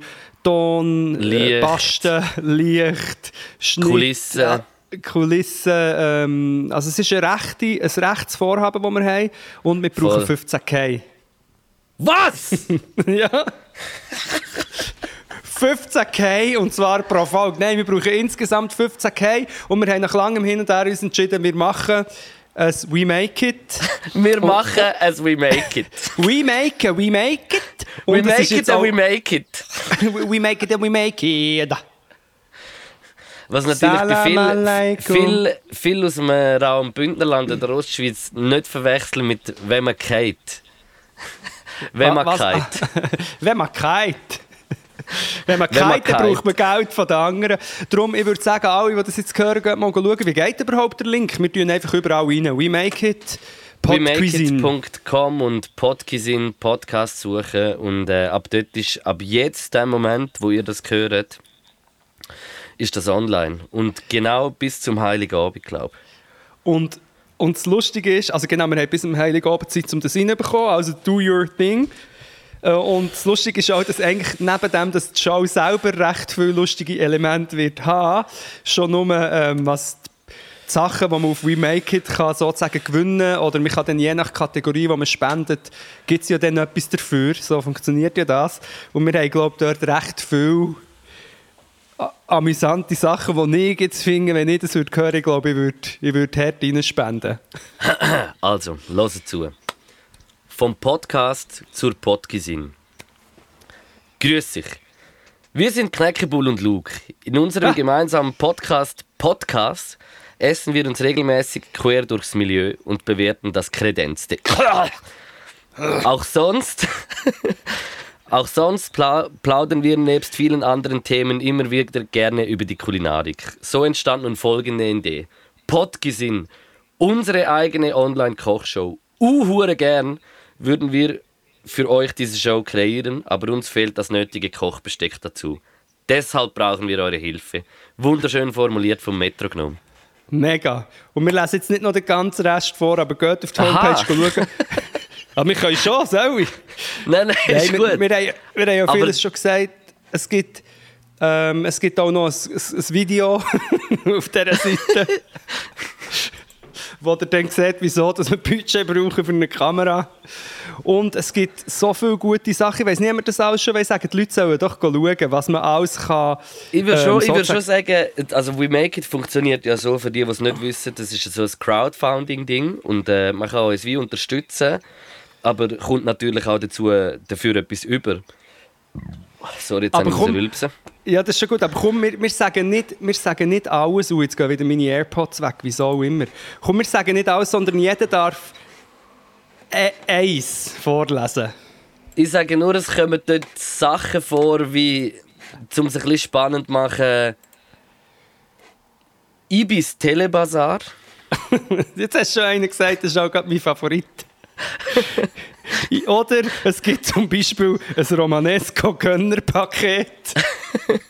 Speaker 2: Ton, äh. Basten, Licht, Schnitt,
Speaker 3: Kulissen.
Speaker 2: Kulissen. Ähm, also es ist ein, rechte, ein rechtes Vorhaben, das wir haben. Und wir brauchen
Speaker 3: Voll.
Speaker 2: 15k.
Speaker 3: Was?
Speaker 2: ja. 15k und zwar pro Folge. Nein, wir brauchen insgesamt 15k und wir haben nach langem Hin und Her uns entschieden, wir machen ein We Make It.
Speaker 3: Wir machen as we make it.
Speaker 2: We make it, we make it.
Speaker 3: We
Speaker 2: Und es
Speaker 3: make it
Speaker 2: jetzt
Speaker 3: and
Speaker 2: auch-
Speaker 3: we make it.
Speaker 2: we make it and we make it.
Speaker 3: Was natürlich
Speaker 2: alaikum.
Speaker 3: viel, viel aus dem Raum Bündnerland oder Ostschweiz nicht verwechseln mit «wenn man geht». «Wenn man geht».
Speaker 2: Wenn man kite. Wenn man kite, dann braucht man. Geld von den anderen. Darum, ich würde sagen, alle, die das jetzt hören, gehen mal schauen, wie geht überhaupt der Link. Wir tun einfach überall rein. We make it.
Speaker 3: WeMakeIt.com und Podcuisine Podcast suchen und äh, ab dort ist ab jetzt der Moment, wo ihr das hört, ist das online und genau bis zum Heiligen Abend, glaube
Speaker 2: Und, und das Lustige ist, also genau, wir haben bis zum Heiligen Abend Zeit, um das reinzubekommen, also do your thing. Äh, Und das Lustige ist auch, dass eigentlich neben dem, dass die Show selber recht viele lustige Elemente wird haben, schon nur ähm, was die Sachen, die man auf We Make It kann sozusagen gewinnen oder man kann dann je nach Kategorie, die man spendet, gibt es ja dann etwas dafür. So funktioniert ja das. Und wir haben, glaube ich, dort recht viel amüsante Sachen, die ich jetzt finde, wenn ich das würde hören, glaube, ich würde, ich würde hart reinspenden.
Speaker 3: Also, hört zu. Vom Podcast zur Podcuisine. Grüß dich. Wir sind Knäckebull und Luke. In unserem
Speaker 2: Ah.
Speaker 3: gemeinsamen Podcast Podcast essen wir uns regelmäßig quer durchs Milieu und bewerten das Kredenzte. Auch sonst, auch sonst pla plaudern wir nebst vielen anderen Themen immer wieder gerne über die Kulinarik. So entstand nun folgende Idee. Podgesinn, unsere eigene Online-Kochshow. Uhure gern würden wir für euch diese Show kreieren, aber uns fehlt das nötige Kochbesteck dazu. Deshalb brauchen wir eure Hilfe. Wunderschön formuliert vom Metronom.
Speaker 2: Mega. Und wir lesen jetzt nicht noch den ganzen Rest vor, aber geht auf die
Speaker 3: Aha.
Speaker 2: Homepage schauen. aber wir können schon, soll ich?
Speaker 3: Nein, nein,
Speaker 2: Nein,
Speaker 3: ist
Speaker 2: wir,
Speaker 3: gut.
Speaker 2: Wir, haben, wir haben ja
Speaker 3: Aber-
Speaker 2: vieles schon gesagt. Es gibt, ähm, es gibt auch noch ein, ein, Video auf dieser Seite, wo ihr dann seht, wieso dass wir Budget brauchen für eine Kamera. Und es gibt so viele gute Sachen. Ich weiß nicht, ob wir das alles schon sagen. Die Leute sollen doch schauen, was man alles kann.
Speaker 3: Ich würde
Speaker 2: ähm,
Speaker 3: schon, ich würd
Speaker 2: sozusagen-
Speaker 3: schon sagen, also We Make It funktioniert ja so, für die, die es nicht wissen, das ist so ein Crowdfunding-Ding und äh, man kann uns wie unterstützen, aber kommt natürlich auch dazu, äh, dafür etwas über. Sorry, jetzt
Speaker 2: Aber
Speaker 3: habe ich
Speaker 2: komm-
Speaker 3: rülpsen.
Speaker 2: Ja, das ist schon gut. Aber komm, wir, wir, sagen nicht, wir sagen nicht alles. Und jetzt gehen wieder meine AirPods weg, wieso auch immer. Komm, wir sagen nicht alles, sondern jeder darf e eins vorlesen.
Speaker 3: Ich sage nur, es kommen dort Sachen vor, wie, um es ein bisschen spannend zu machen, Ibis Telebazar.
Speaker 2: Jetzt hast du schon einer gesagt, das ist auch gerade mein Favorit. Oder es gibt zum Beispiel ein Romanesco-Gönner-Paket.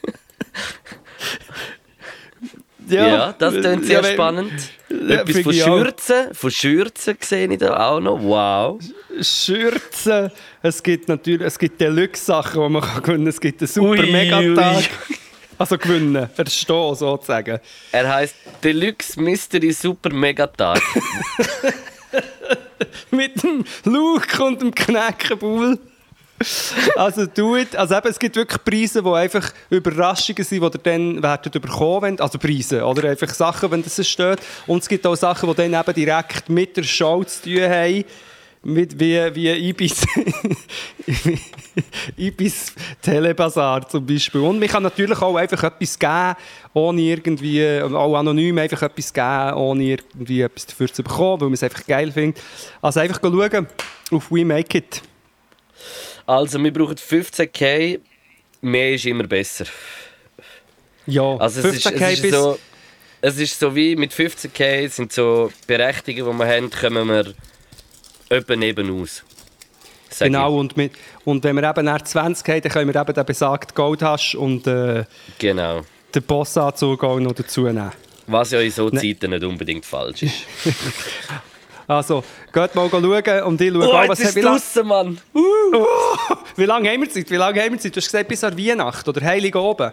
Speaker 3: Ja, das klingt sehr
Speaker 2: Ja,
Speaker 3: spannend.
Speaker 2: Ja,
Speaker 3: Etwas von
Speaker 2: ich auch.
Speaker 3: Schürzen, von Schürzen sehe ich da auch noch. Wow.
Speaker 2: Schürzen. Es gibt natürlich es gibt Deluxe-Sachen, die man kann gewinnen kann. Es gibt einen super Megatag. Also gewinnen, erstehen sozusagen.
Speaker 3: Er heißt Deluxe Mystery Super Megatag.
Speaker 2: Mit dem Luke und dem Knäckebull. Also, it. Also, eben, es gibt wirklich Preise, die einfach Überraschungen sind, die ihr dann werden bekommen werdet. Also Preise, oder einfach Sachen, wenn das steht. Und es gibt auch Sachen, die dann eben direkt mit der Show zu tun haben. Mit, wie, wie Ibis, Ibis Telebazar zum Beispiel. Und man kann natürlich auch einfach etwas geben, ohne irgendwie, auch anonym einfach etwas geben, ohne irgendwie etwas dafür zu bekommen, weil man es einfach geil findet. Also einfach schauen auf We Make It.
Speaker 3: Also, wir brauchen 15k. Mehr ist immer besser.
Speaker 2: Ja,
Speaker 3: Also, es ist,
Speaker 2: 15K
Speaker 3: es ist
Speaker 2: bis...
Speaker 3: so. Es ist so wie mit 15k sind so Berechtigungen, die wir haben, kommen wir etwa nebenaus.
Speaker 2: Genau, und, mit, und wenn wir eben nach 20 haben, dann können wir eben den besagten Goldhasch und äh,
Speaker 3: Ich. Genau.
Speaker 2: den Bossanzug auch noch dazu nehmen.
Speaker 3: Was ja in so
Speaker 2: Ne-
Speaker 3: Zeiten nicht unbedingt falsch ist.
Speaker 2: Also, geht mal schauen und ich schaue
Speaker 3: Oh,
Speaker 2: auch, was
Speaker 3: ist
Speaker 2: wie lange
Speaker 3: draussen, Mann!
Speaker 2: wie lang haben wir Zeit? Wie lange haben wir Zeit? Du hast gesagt, bis an Weihnachten oder Heilig oben.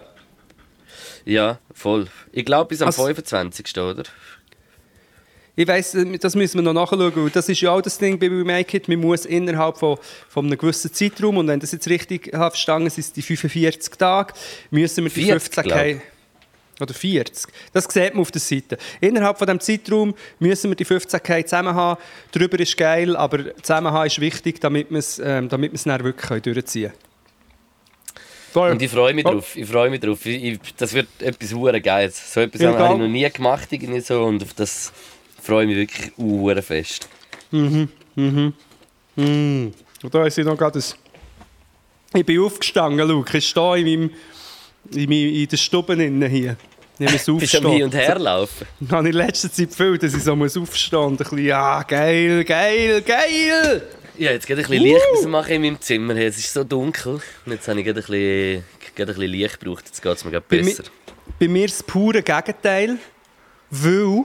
Speaker 3: Ja, voll. Ich glaube bis am
Speaker 2: Also-
Speaker 3: 25. oder?
Speaker 2: Ich weiss, das müssen wir noch nachschauen. Das ist ja auch das Ding bei We Make It. Man muss innerhalb von, von einem gewissen Zeitraum, und wenn das jetzt richtig habe verstanden sind es die 45 Tage, müssen wir die
Speaker 3: 40,
Speaker 2: 15
Speaker 3: glaub.
Speaker 2: K- oder 40. Das sieht man auf der Seite. Innerhalb von diesem Zeitraum müssen wir die 15k zusammen haben. Darüber ist geil, aber zusammen haben ist wichtig, damit wir es ähm, damit wir es dann wirklich können durchziehen Voll.
Speaker 3: Und ich freue mich
Speaker 2: Oh.
Speaker 3: drauf. Ich freue mich drauf. Ich, ich, das wird etwas hure Geiles. So etwas
Speaker 2: Ja,
Speaker 3: habe ich
Speaker 2: geil.
Speaker 3: noch nie gemacht irgendwie so und auf das freue ich mich wirklich hure fest.
Speaker 2: Mm. Und da ist ich noch gerade ein... Ich bin aufgestanden, Luke. Ich stehe in, meinem, in, meinem, in der Stube innen hier. Ich muss
Speaker 3: Bist am Hin und Her laufen.
Speaker 2: Ich habe in letzter Zeit viel, dass ich so muss aufstehen und ein bisschen, ja, geil, geil, geil.
Speaker 3: Ja, jetzt gerade ein bisschen Licht müssen machen in meinem Zimmer. Es ist so dunkel. Und jetzt habe ich gerade ein bisschen, gerade ein bisschen Licht gebraucht. Jetzt geht es mir gerade
Speaker 2: Bei, mi
Speaker 3: besser.
Speaker 2: bei mir ist das pure Gegenteil, weil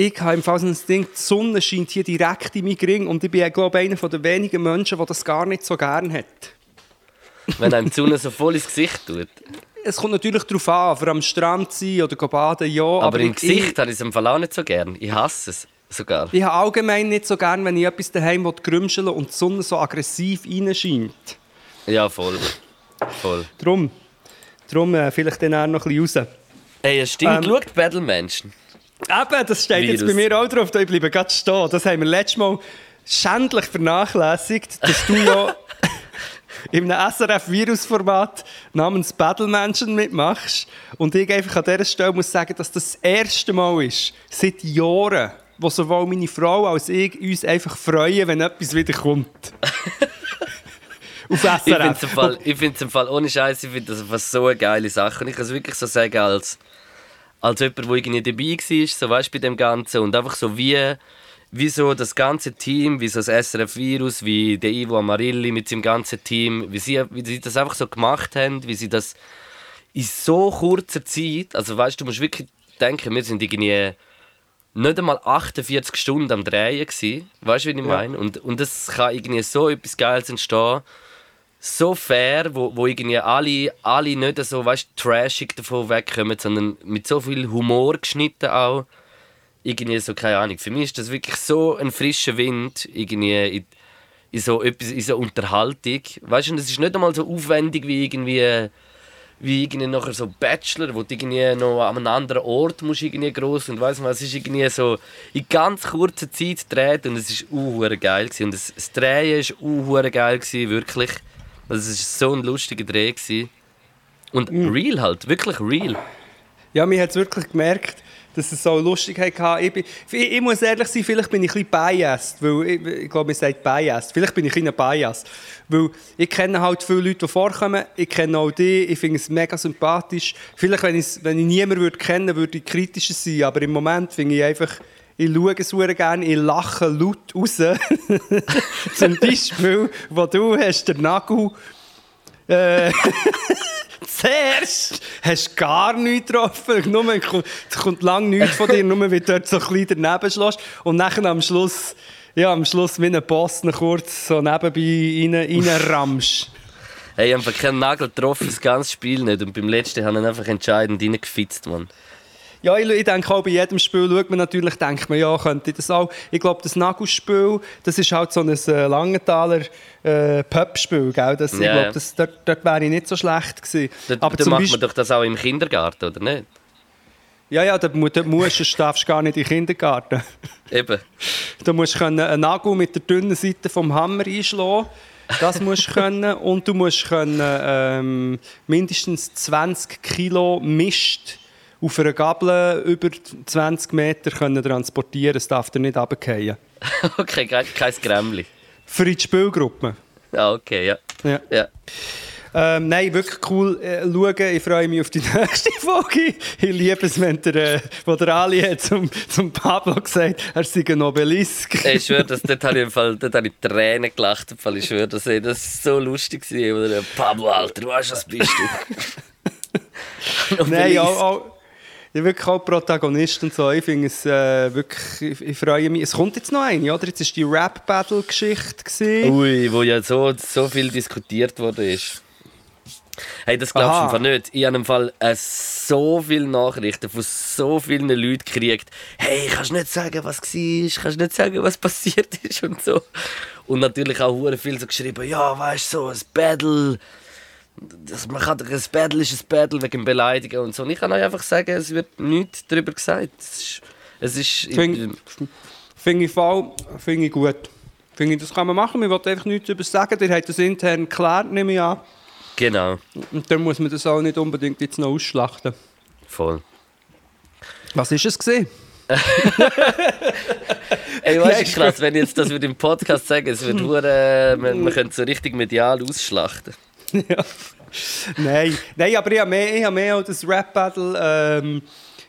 Speaker 2: ich habe im Fall so ein Ding, die Sonne scheint hier direkt in meinen Ring und ich bin, glaube ich, einer der wenigen Menschen, der das gar nicht so gern hat.
Speaker 3: Wenn einem die Sonne so voll ins Gesicht tut.
Speaker 2: Es kommt natürlich darauf an, für am Strand sein oder go baden, ja.
Speaker 3: Aber, im
Speaker 2: ich,
Speaker 3: Gesicht habe ich es im Fall auch nicht so gern. Ich hasse es sogar.
Speaker 2: Ich, ich habe allgemein nicht so gern, wenn ich etwas daheim grümscheln und die Sonne so aggressiv reinscheint.
Speaker 3: Ja, voll. Voll.
Speaker 2: Drum, drum äh, vielleicht dann auch noch ein bisschen raus.
Speaker 3: Ey, es stimmt.
Speaker 2: Ähm,
Speaker 3: Schau die Battle-Menschen.
Speaker 2: Eben, das steht jetzt
Speaker 3: Virus.
Speaker 2: bei mir auch drauf, da ich bleibe gerade stehen. Das haben wir letztes Mal schändlich vernachlässigt, dass du ja in einem SRF-Virus-Format namens Battlemenschen mitmachst. Und ich einfach an dieser Stelle muss sagen, dass das das erste Mal ist, seit Jahren, wo sowohl meine Frau als ich uns einfach freuen, wenn etwas wieder kommt. Auf SRF.
Speaker 3: Ich finde es im Fall, ich im Fall ohne Scheiß, ich finde das einfach so eine geile Sache. Und ich kann es wirklich so sagen, als, als jemand, der irgendwie dabei war, so weißt, bei dem Ganzen. Und einfach so wie, wie so das ganze Team, wie so das SRF-Virus, wie der Ivo Amarilli mit seinem ganzen Team, wie sie, wie sie das einfach so gemacht haben, wie sie das in so kurzer Zeit, also weißt du, musst wirklich denken, wir sind irgendwie nicht einmal 48 Stunden am Drehen gsi, weißt du, wie ich meine? Und, und es kann irgendwie so etwas Geiles entstehen, so fair, wo, wo irgendwie alle, alle nicht so, weißt, trashig davon wegkommen, sondern mit so viel Humor geschnitten auch. Irgendwie so, keine Ahnung. Für mich ist das wirklich so ein frischer Wind irgendwie in, in so etwas, in so Unterhaltung. Weißt du, es ist nicht einmal so aufwendig wie irgendwie wie irgendwie nachher so Bachelor, wo du irgendwie noch an einem anderen Ort musst irgendwie groß und weiss man, es ist irgendwie so in ganz kurzer Zeit gedreht und es ist uh geil gewesen. und das, das Drehen ist uh geil gewesen, wirklich. Also es ist so ein lustiger Dreh gewesen. und real halt, wirklich real.
Speaker 2: Ja, mir hat es wirklich gemerkt, dass es so lustig hatte. Ich, bin, ich, ich muss ehrlich sein, vielleicht bin ich ein bisschen biased, weil ich, ich glaube, man sagt biased. Vielleicht bin ich ein bisschen biased, weil ich kenne halt viele Leute, die vorkommen. Ich kenne auch die, ich finde es mega sympathisch. Vielleicht, wenn, wenn ich niemanden würde kennen würde, ich kritischer sein, aber im Moment finde ich einfach, ich schaue es gerne, ich lache laut raus. Zum Beispiel, wo du hast den Nagel äh, zuerst hast du gar nichts getroffen. Nur, es kommt- lange nichts von dir, nur weil du dort so ein bisschen daneben schlägst. Und nachher am Schluss, ja, am Schluss wie ein Boss kurz so nebenbei rein, reinrammst.
Speaker 3: Hey, ich habe einfach keinen Nagel getroffen, das ganze Spiel nicht und beim letzten habe ich einfach entscheidend reingefitzt, Mann.
Speaker 2: Ja, ich, ich denke auch bei jedem Spiel schaut man natürlich, denkt man, ja, könnte ich das auch. Ich glaube, das Nagelspiel, das ist halt so ein äh, Langenthaler äh, Pub-Spiel, gell? Das, ich
Speaker 3: Ja,
Speaker 2: glaube,
Speaker 3: ja.
Speaker 2: das, dort, dort wäre ich nicht so schlecht gewesen.
Speaker 3: Da,
Speaker 2: Aber zum
Speaker 3: macht
Speaker 2: Beispiel,
Speaker 3: man doch das auch im Kindergarten, oder nicht?
Speaker 2: ja, ja, dort, dort musst du, darfst du gar nicht in den Kindergarten.
Speaker 3: Eben.
Speaker 2: Du musst können einen Nagel mit der dünnen Seite vom Hammer einschlagen. Das musst du können. Und du musst können, ähm, mindestens 20 Kilo Mist auf einer Gabel über 20 Meter können transportieren. Es darf dir nicht runterfallen.
Speaker 3: Okay, kein, Grämmli.
Speaker 2: Für die Spielgruppe.
Speaker 3: Ah, okay, ja.
Speaker 2: Ja.
Speaker 3: ja.
Speaker 2: Ähm, nein, wirklich cool äh, schauen. Ich freue mich auf die nächste Folge. Ich liebe es, wenn der, äh, wo der Ali hat zum, zum Pablo gesagt er sei ein Obelisk.
Speaker 3: Ich schwöre, dort habe ich, im Fall, dort habe ich Tränen gelacht. Im Fall. Ich schwöre, das, ey, das ist so lustig. Gewesen. Pablo, Alter, du weißt, was bist du.
Speaker 2: Nein, auch, auch, ja, wirklich auch Protagonist und so. Ich finde es äh, wirklich, ich, ich freue mich. Es kommt jetzt noch eine, oder? Jetzt war die Rap-Battle-Geschichte.
Speaker 3: Ui, wo ja so, so viel diskutiert worden ist. Hey, das glaubst du Fall nicht. Ich habe im Fall äh, so viele Nachrichten von so vielen Leuten gekriegt. Hey, kannst du nicht sagen, was war? Kannst du nicht sagen, was passiert ist und so. Und natürlich auch hure viel so geschrieben, ja, weißt du, so ein Battle. Das, man kann, ein Battle ist ein Battle wegen Beleidigen und so. Und ich kann euch einfach sagen, es wird nichts darüber gesagt. Es ist, es ist
Speaker 2: Finde find ich voll, finde ich gut. Finde ich, das kann man machen. Wir wollen einfach nichts darüber sagen. Ihr habt das intern geklärt, nehme ich an.
Speaker 3: Genau,
Speaker 2: Und dann muss man das auch nicht unbedingt jetzt noch ausschlachten.
Speaker 3: voll.
Speaker 2: Was ist es gesehen?
Speaker 3: Ey, weißt du, krass, wenn ich jetzt das mit dem Podcast sage, es wird hure, äh, man, man könnte so richtig medial ausschlachten.
Speaker 2: Ja. Nein, nein, aber ich habe mehr, ich habe mehr auch das Rap-Battle ähm,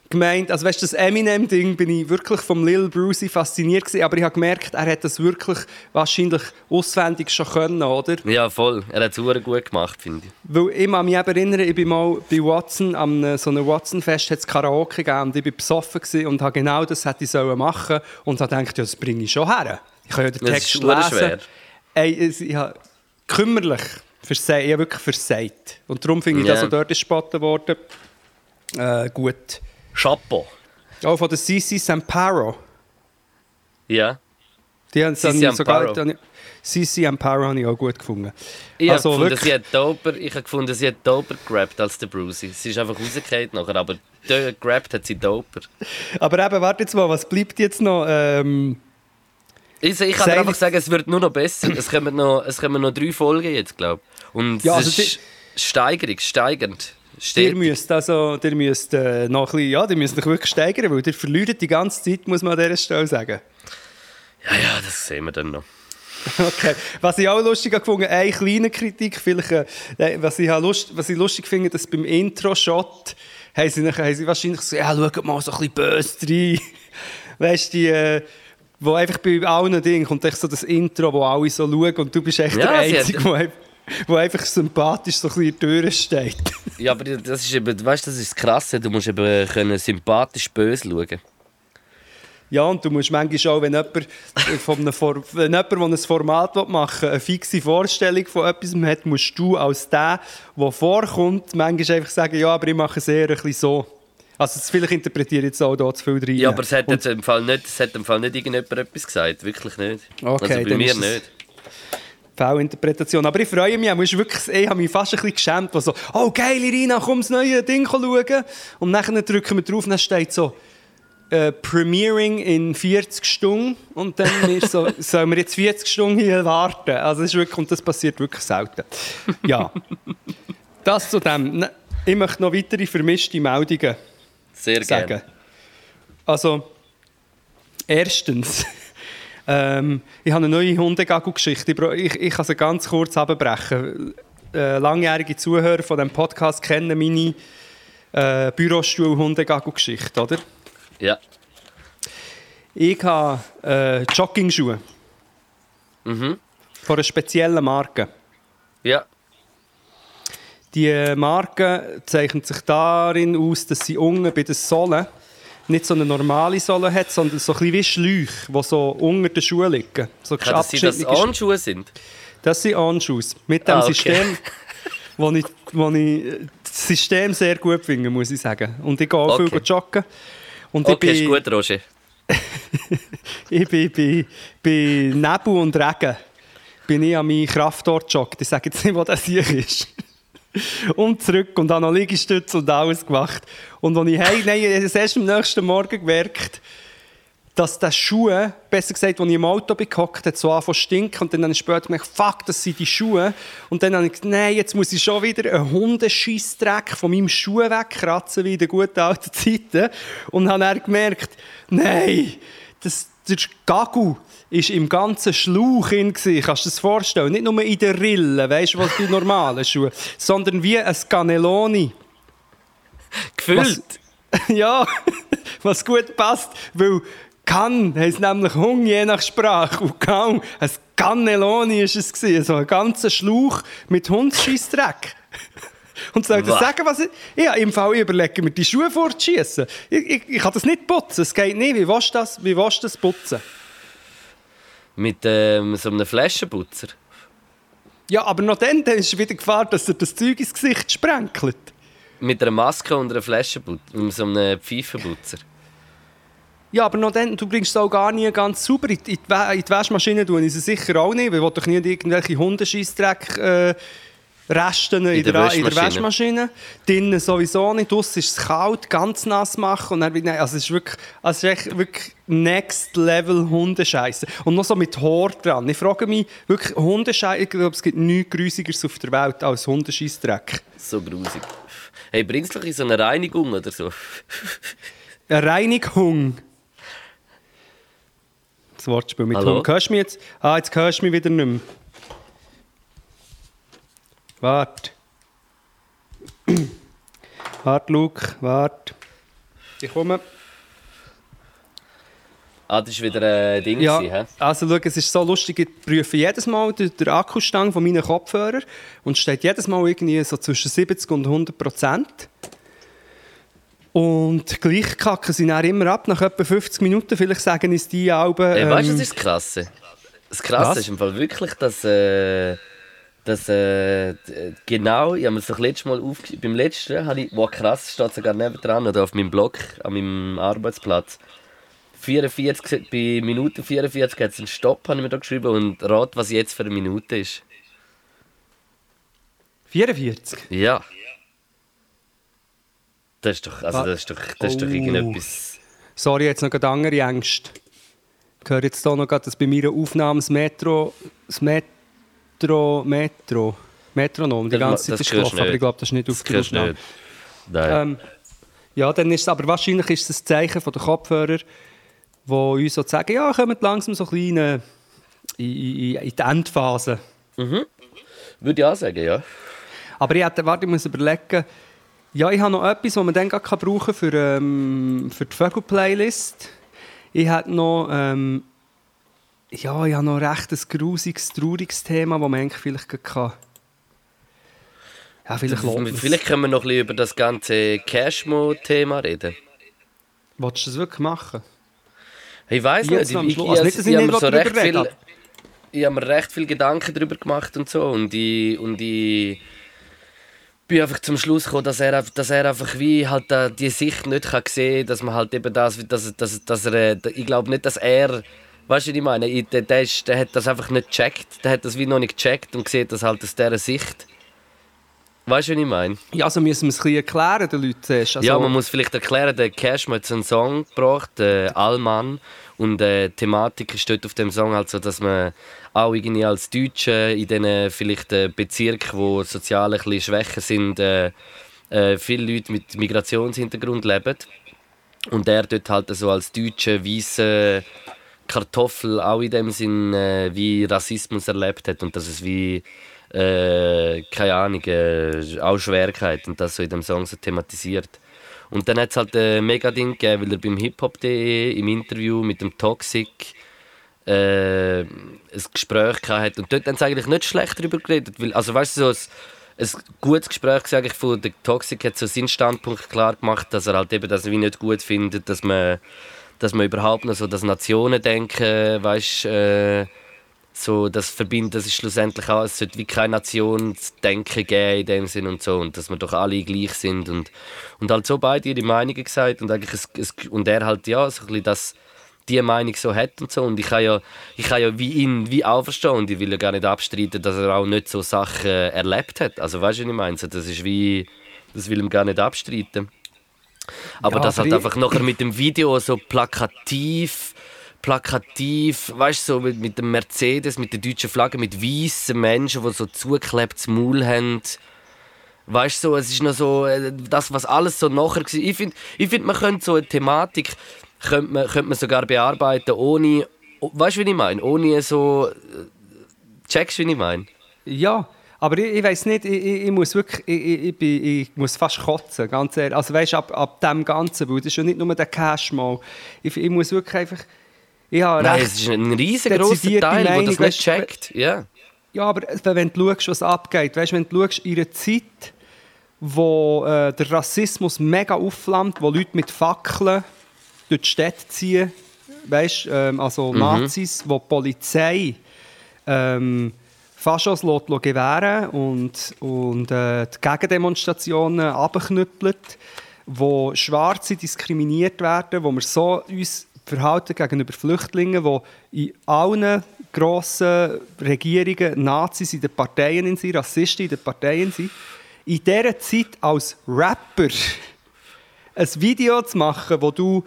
Speaker 2: gemeint. Also weißt du, das Eminem-Ding bin ich wirklich vom Lil Brucey fasziniert gewesen, aber ich habe gemerkt, er hat das wirklich wahrscheinlich auswendig schon können, oder?
Speaker 3: Ja, voll. Er hat es gut gemacht, finde ich.
Speaker 2: Weil ich kann mich eben erinnern, ich bin mal bei Watson, am so einem Watson-Fest hat es Karaoke gegeben und ich war besoffen und habe genau das hätte ich sollen machen und habe gedacht, ja, das bringe ich schon her. Ich kann ja den Text lesen.
Speaker 3: schwer.
Speaker 2: Ey, es- ich habe kümmerlich versagt, ich habe wirklich versagt. Und darum finde ich,
Speaker 3: Ja.
Speaker 2: dass er dort gespotten worden äh, gut.
Speaker 3: Chapeau.
Speaker 2: Auch von der CC Samparo.
Speaker 3: Ja.
Speaker 2: Die haben
Speaker 3: CC
Speaker 2: dann sogar... CC Amparo habe ich auch gut gefunden.
Speaker 3: Ich
Speaker 2: Also
Speaker 3: habe gefunden,
Speaker 2: wirklich-
Speaker 3: sie hat doper, ich habe gefunden, sie hat doper gerappt als der Brucey. Sie ist einfach rausgefallen nachher, aber gerappt hat sie doper.
Speaker 2: Aber eben, warte jetzt mal, was bleibt jetzt noch? Ähm,
Speaker 3: Ich, ich kann einfach sagen, es wird nur noch besser. Es kommen noch, es kommen noch drei Folgen jetzt, glaube ich. Und
Speaker 2: Ja,
Speaker 3: es
Speaker 2: also
Speaker 3: ist steigerung, steigernd.
Speaker 2: Ihr
Speaker 3: Steht.
Speaker 2: müsst also, ihr müsst, äh, noch ein bisschen, ja, ihr müsst euch wirklich steigern, weil ihr verliert die ganze Zeit, muss man an dieser Stelle sagen.
Speaker 3: Ja, ja, das sehen wir dann noch.
Speaker 2: Okay. Was ich auch lustig habe gefunden, eine kleine Kritik, vielleicht, äh, was, ich lust, was ich lustig finde, dass beim Intro-Shot haben sie, haben sie wahrscheinlich so, ja, schaut mal so ein bisschen böse rein. Weißt du, die, äh, wo einfach bei allen Dingen kommt echt so das Intro, wo alle so schauen und du bist echt
Speaker 3: Ja,
Speaker 2: der
Speaker 3: hat-
Speaker 2: Einzige, der einfach, wo einfach sympathisch so ein bisschen in der Tür steht.
Speaker 3: Ja, aber das ist eben, weißt, das ist das Krasse. Du musst eben können sympathisch böse schauen.
Speaker 2: Ja, und du musst manchmal auch, wenn jemand, von einem For wenn jemand, der ein Format machen will, eine fixe Vorstellung von etwas hat, musst du als der, der vorkommt, manchmal einfach sagen, ja, aber ich mache es eher ein bisschen so. Also das vielleicht interpretiere ich jetzt auch hier zu viel rein.
Speaker 3: Ja, aber es hat
Speaker 2: Und-
Speaker 3: jetzt im Fall nicht, es hat im Fall nicht irgendjemand etwas gesagt. Wirklich nicht.
Speaker 2: Okay,
Speaker 3: also bei mir
Speaker 2: ist
Speaker 3: nicht.
Speaker 2: Fehlinterpretation. Aber ich freue mich, ich, wirklich, ich habe mich fast ein bisschen geschämt, so, oh geil, Irina, komm das neue Ding schauen. Und dann drücken wir drauf und dann steht so, äh, Premiering in 40 Stunden. Und dann wir so, sollen wir jetzt 40 Stunden hier warten? Also das ist wirklich, und das passiert wirklich selten. Ja. Das zu dem. Ne, Ich möchte noch weitere vermischte Meldungen
Speaker 3: Sehr
Speaker 2: sagen.
Speaker 3: gerne.
Speaker 2: Also, erstens, ähm, ich habe eine neue Hundegagel-Geschichte. Ich, ich, ich kann sie ganz kurz abbrechen. Äh, langjährige Zuhörer von diesem Podcast kennen meine äh, Bürostuhl-Hundegagel-Geschichte, oder?
Speaker 3: Ja.
Speaker 2: Ich habe äh, Jogging-Schuhe
Speaker 3: Mhm.
Speaker 2: von einer speziellen Marke.
Speaker 3: Ja.
Speaker 2: Die Marke zeichnet sich darin aus, dass sie unten bei den Sohlen nicht so eine normale Sohle hat, sondern so ein bisschen wie Schläuche, die so unter den Schuhen liegen. So
Speaker 3: Kann das sein, dass Anschuhe sind?
Speaker 2: Das sind On-Shoes. Mit dem
Speaker 3: Ah, okay.
Speaker 2: System, wo ich, wo ich äh, das System sehr gut finde, muss ich sagen. Und ich gehe auch
Speaker 3: Okay.
Speaker 2: viel joggen. Und
Speaker 3: Okay,
Speaker 2: ich
Speaker 3: ist
Speaker 2: bin,
Speaker 3: gut, Roger.
Speaker 2: ich bin bei, bei Nebel und Regen bin ich an meinem Kraftort gejoggt. Ich sage jetzt nicht, wo das hier ist. Und zurück und habe noch Liegestütze und alles gemacht. Und als ich nein, ich habe erst am nächsten Morgen gemerkt, dass die Schuhe, besser gesagt, als ich im Auto gehockt, hat so angefangen zu stinken. Und dann habe ich später gemerkt, fuck, das sind die Schuhe. Und dann habe ich gesagt, nein, jetzt muss ich schon wieder einen Hundescheissdreck von meinem Schuh wegkratzen, wie in den guten alten Zeiten. Und habe dann gemerkt, nein, das, der Gagu ist im ganzen Schlauch in gewesen. Kannst du dir das vorstellen? Nicht nur in der Rille, weißt du, was bei normalen Schuhen, sondern wie ein Cannelloni.
Speaker 3: Gefüllt.
Speaker 2: ja, was gut passt, weil kann heisst nämlich Hung je nach Sprache und kaum ein Cannelloni ist es gewesen, so ein ganzer Schlauch mit Hundsscheissdreck. Und soll
Speaker 3: Wah.
Speaker 2: sagen, was ich... Ja, im Fall ich überlege mir die Schuhe vorzuschießen. Ich, ich, ich kann das nicht putzen, es geht nicht. Wie willst du das, wie willst du das putzen?
Speaker 3: Mit ähm, so einem Flaschenputzer.
Speaker 2: Ja, aber noch dann, dann ist wieder Gefahr, dass er das Zeug ins Gesicht sprenkelt.
Speaker 3: Mit einer Maske und einer Flaschenputzer. Mit so einem Pfeifenputzer.
Speaker 2: Ja, aber noch dann, du bringst es auch gar nie ganz sauber. In die, in die, Waschmaschine ich sie sicher auch nicht, weil doch nicht irgendwelche Hundescheissdreck äh, Resten in,
Speaker 3: In der
Speaker 2: der, in der
Speaker 3: Waschmaschine.
Speaker 2: Drinnen sowieso nicht. Draussen ist es kalt, ganz nass machen. Und dann, also es ist wirklich, also es ist echt wirklich Next Level Hundescheiße. Und noch so mit Haar dran. Ich frage mich wirklich, Hundescheiße, ich glaube, es gibt nichts Grusigeres auf der Welt als Hundescheissdreck.
Speaker 3: So grusig. Hey, bringst du in so eine Reinigung oder so?
Speaker 2: Eine Reinigung. Das Wortspiel mit
Speaker 3: Hallo?
Speaker 2: Hund. Hörst du mich jetzt? Ah, jetzt hörst du mich wieder nicht mehr. Warte. warte, Luke, warte. Ich komme.
Speaker 3: Ah, das war wieder ein Ding,
Speaker 2: Ja,
Speaker 3: gewesen,
Speaker 2: also schau, es ist so lustig, ich prüfe jedes Mal den, den Akkustand von meinen Kopfhörern und steht jedes Mal irgendwie so zwischen 70 und 100 Prozent. Und gleich kacken sie dann immer ab, nach etwa 50 Minuten, vielleicht sagen es die Alben...
Speaker 3: Hey, weißt du,
Speaker 2: ähm,
Speaker 3: was ist das Krasse? Das Krasse
Speaker 2: Was?
Speaker 3: ist im Fall wirklich, dass, äh, dass äh, d- genau, ich habe mir das doch letztes Mal auf, beim letzten, habe ich, wow krass, steht sogar nebendran oder auf meinem Blog, an meinem Arbeitsplatz. 44, bei Minute 44 hat es einen Stopp, habe ich mir da geschrieben, und rat, was jetzt für eine Minute ist.
Speaker 2: 44?
Speaker 3: Ja. Das ist doch, also das ist doch, das ist doch
Speaker 2: Oh.
Speaker 3: irgendetwas...
Speaker 2: Sorry, jetzt noch andere Ängste. Ich höre jetzt hier noch gerade, dass bei mir Aufnahme das Metro... Das Metro... Metro... Metronom die
Speaker 3: Das
Speaker 2: ganze Zeit
Speaker 3: das
Speaker 2: ist
Speaker 3: hörst
Speaker 2: gelaufen, aber ich glaube, das ist nicht auf
Speaker 3: Das
Speaker 2: der Aufnahme. Ähm, ja, dann ist es aber wahrscheinlich ist es ein Zeichen von den Kopfhörer, die uns so sagen, ja, kommt langsam so äh, in, in, in die Endphase.
Speaker 3: Würde ich auch sagen, ja.
Speaker 2: Aber ich hätte, warte, ich muss überlegen, ja, ich habe noch etwas, was man dann gerade kann brauchen für, ähm, für die Vögel-Playlist. Ich hätte noch, ähm, ja, ich habe noch recht ein grusiges, trauriges Thema, das man eigentlich vielleicht kann. Ja, vielleicht man's.
Speaker 3: Vielleicht können wir noch ein bisschen über das ganze Cashmo-Thema reden.
Speaker 2: Willst du das wirklich machen?
Speaker 3: Ich weiß nicht,
Speaker 2: am
Speaker 3: ich, ich,
Speaker 2: Also
Speaker 3: ich,
Speaker 2: nicht, ich
Speaker 3: ich habe so recht
Speaker 2: reden,
Speaker 3: viel, ich habe mir recht viel Gedanken darüber gemacht und so und ich, und ich bin einfach zum Schluss gekommen, dass er, einfach- dass er einfach wie halt die Sicht nicht kann sehen, dass man halt eben das, dass, dass, dass er, ich glaube nicht, dass er, weißt du, was ich meine, Ich- der, der, ist, der hat das einfach nicht gecheckt, der hat das wie noch nicht gecheckt und sieht das halt aus dieser Sicht. Weißt du, was ich meine?
Speaker 2: Ja, also müssen wir es ein bisschen erklären, den Leuten zuerst. Also,
Speaker 3: ja, man muss vielleicht erklären, der Cash hat jetzt einen Song gebracht, äh, Allmann. Und äh, die Thematik ist dort auf dem Song halt so, dass man auch irgendwie als Deutsche in diesen vielleicht äh, Bezirken, wo sozial ein bisschen schwächer sind, äh, äh, viele Leute mit Migrationshintergrund leben. Und er dort halt so als deutsche, weiße Kartoffel auch in dem Sinn äh, wie Rassismus erlebt hat und dass es wie äh, keine Ahnung, äh, auch Schwerkeit und das so in dem Song so thematisiert. Und dann hat es halt ein Mega-Ding gegeben, weil er beim hiphop.de im Interview mit dem Toxic äh, ein Gespräch gehabt hat. Und dort haben sie eigentlich nicht schlecht darüber geredet. Weil, also weißt du, so ein, ein gutes Gespräch ich, von der Toxic hat so seinen Standpunkt klar gemacht, dass er halt eben das wie nicht gut findet, dass man, dass man überhaupt noch so das Nationendenken, weißt äh, so das verbinden, das ist schlussendlich auch, es sollte wie kein Nationsdenken geben in dem Sinn und so und dass wir doch alle gleich sind und, und halt so beide ihre Meinungen gesagt und eigentlich es, es, und er halt ja so ein bisschen das die Meinung so hat und so und ich kann ja ich kann ja wie ihn wie auch verstehen und ich will ja gar nicht abstreiten, dass er auch nicht so Sachen erlebt hat, also weißt du, was ich meine, das ist wie das will ihm gar nicht abstreiten. Aber
Speaker 2: Ja,
Speaker 3: das halt
Speaker 2: ich-
Speaker 3: einfach nachher mit dem Video so plakativ, plakativ, weißt du, so mit, mit dem Mercedes, mit der deutschen Flagge, mit weißen Menschen, die so zugeklebtes Maul haben. Weißt du, so, es ist noch so, äh, das, was alles so nachher war. Ich finde, ich find, man könnte so eine Thematik könnte man, könnte man sogar bearbeiten, ohne, weißt du, wie ich meine? Ohne so, äh, checkst du, wie ich meine?
Speaker 2: Ja, aber ich, ich weiß nicht, ich, ich, muss wirklich, ich, ich, muss fast kotzen, ganz ehrlich. Also weißt du, ab, ab dem Ganzen, weil das ist ja nicht nur der Cash mal. Ich, ich muss wirklich einfach, ich habe
Speaker 3: Nein, es ist ein riesengroßer Teil,
Speaker 2: Meinung,
Speaker 3: das nicht checkt. Ja.
Speaker 2: ja, aber wenn du schaust, was abgeht, weißt du, wenn du schaust, in einer Zeit, wo äh, der Rassismus mega aufflammt, wo Leute mit Fackeln durch die Städte ziehen, weißt du, ähm, also Nazis, wo die Polizei ähm, Faschos lässt, lässt gewähren und, und äh, die Gegendemonstrationen abknüppelt, wo Schwarze diskriminiert werden, wo wir so uns verhalten gegenüber Flüchtlingen, wo in allen grossen Regierungen Nazis in den Parteien sind, Rassisten in den Parteien sind, in dieser Zeit als Rapper ein Video zu machen, wo du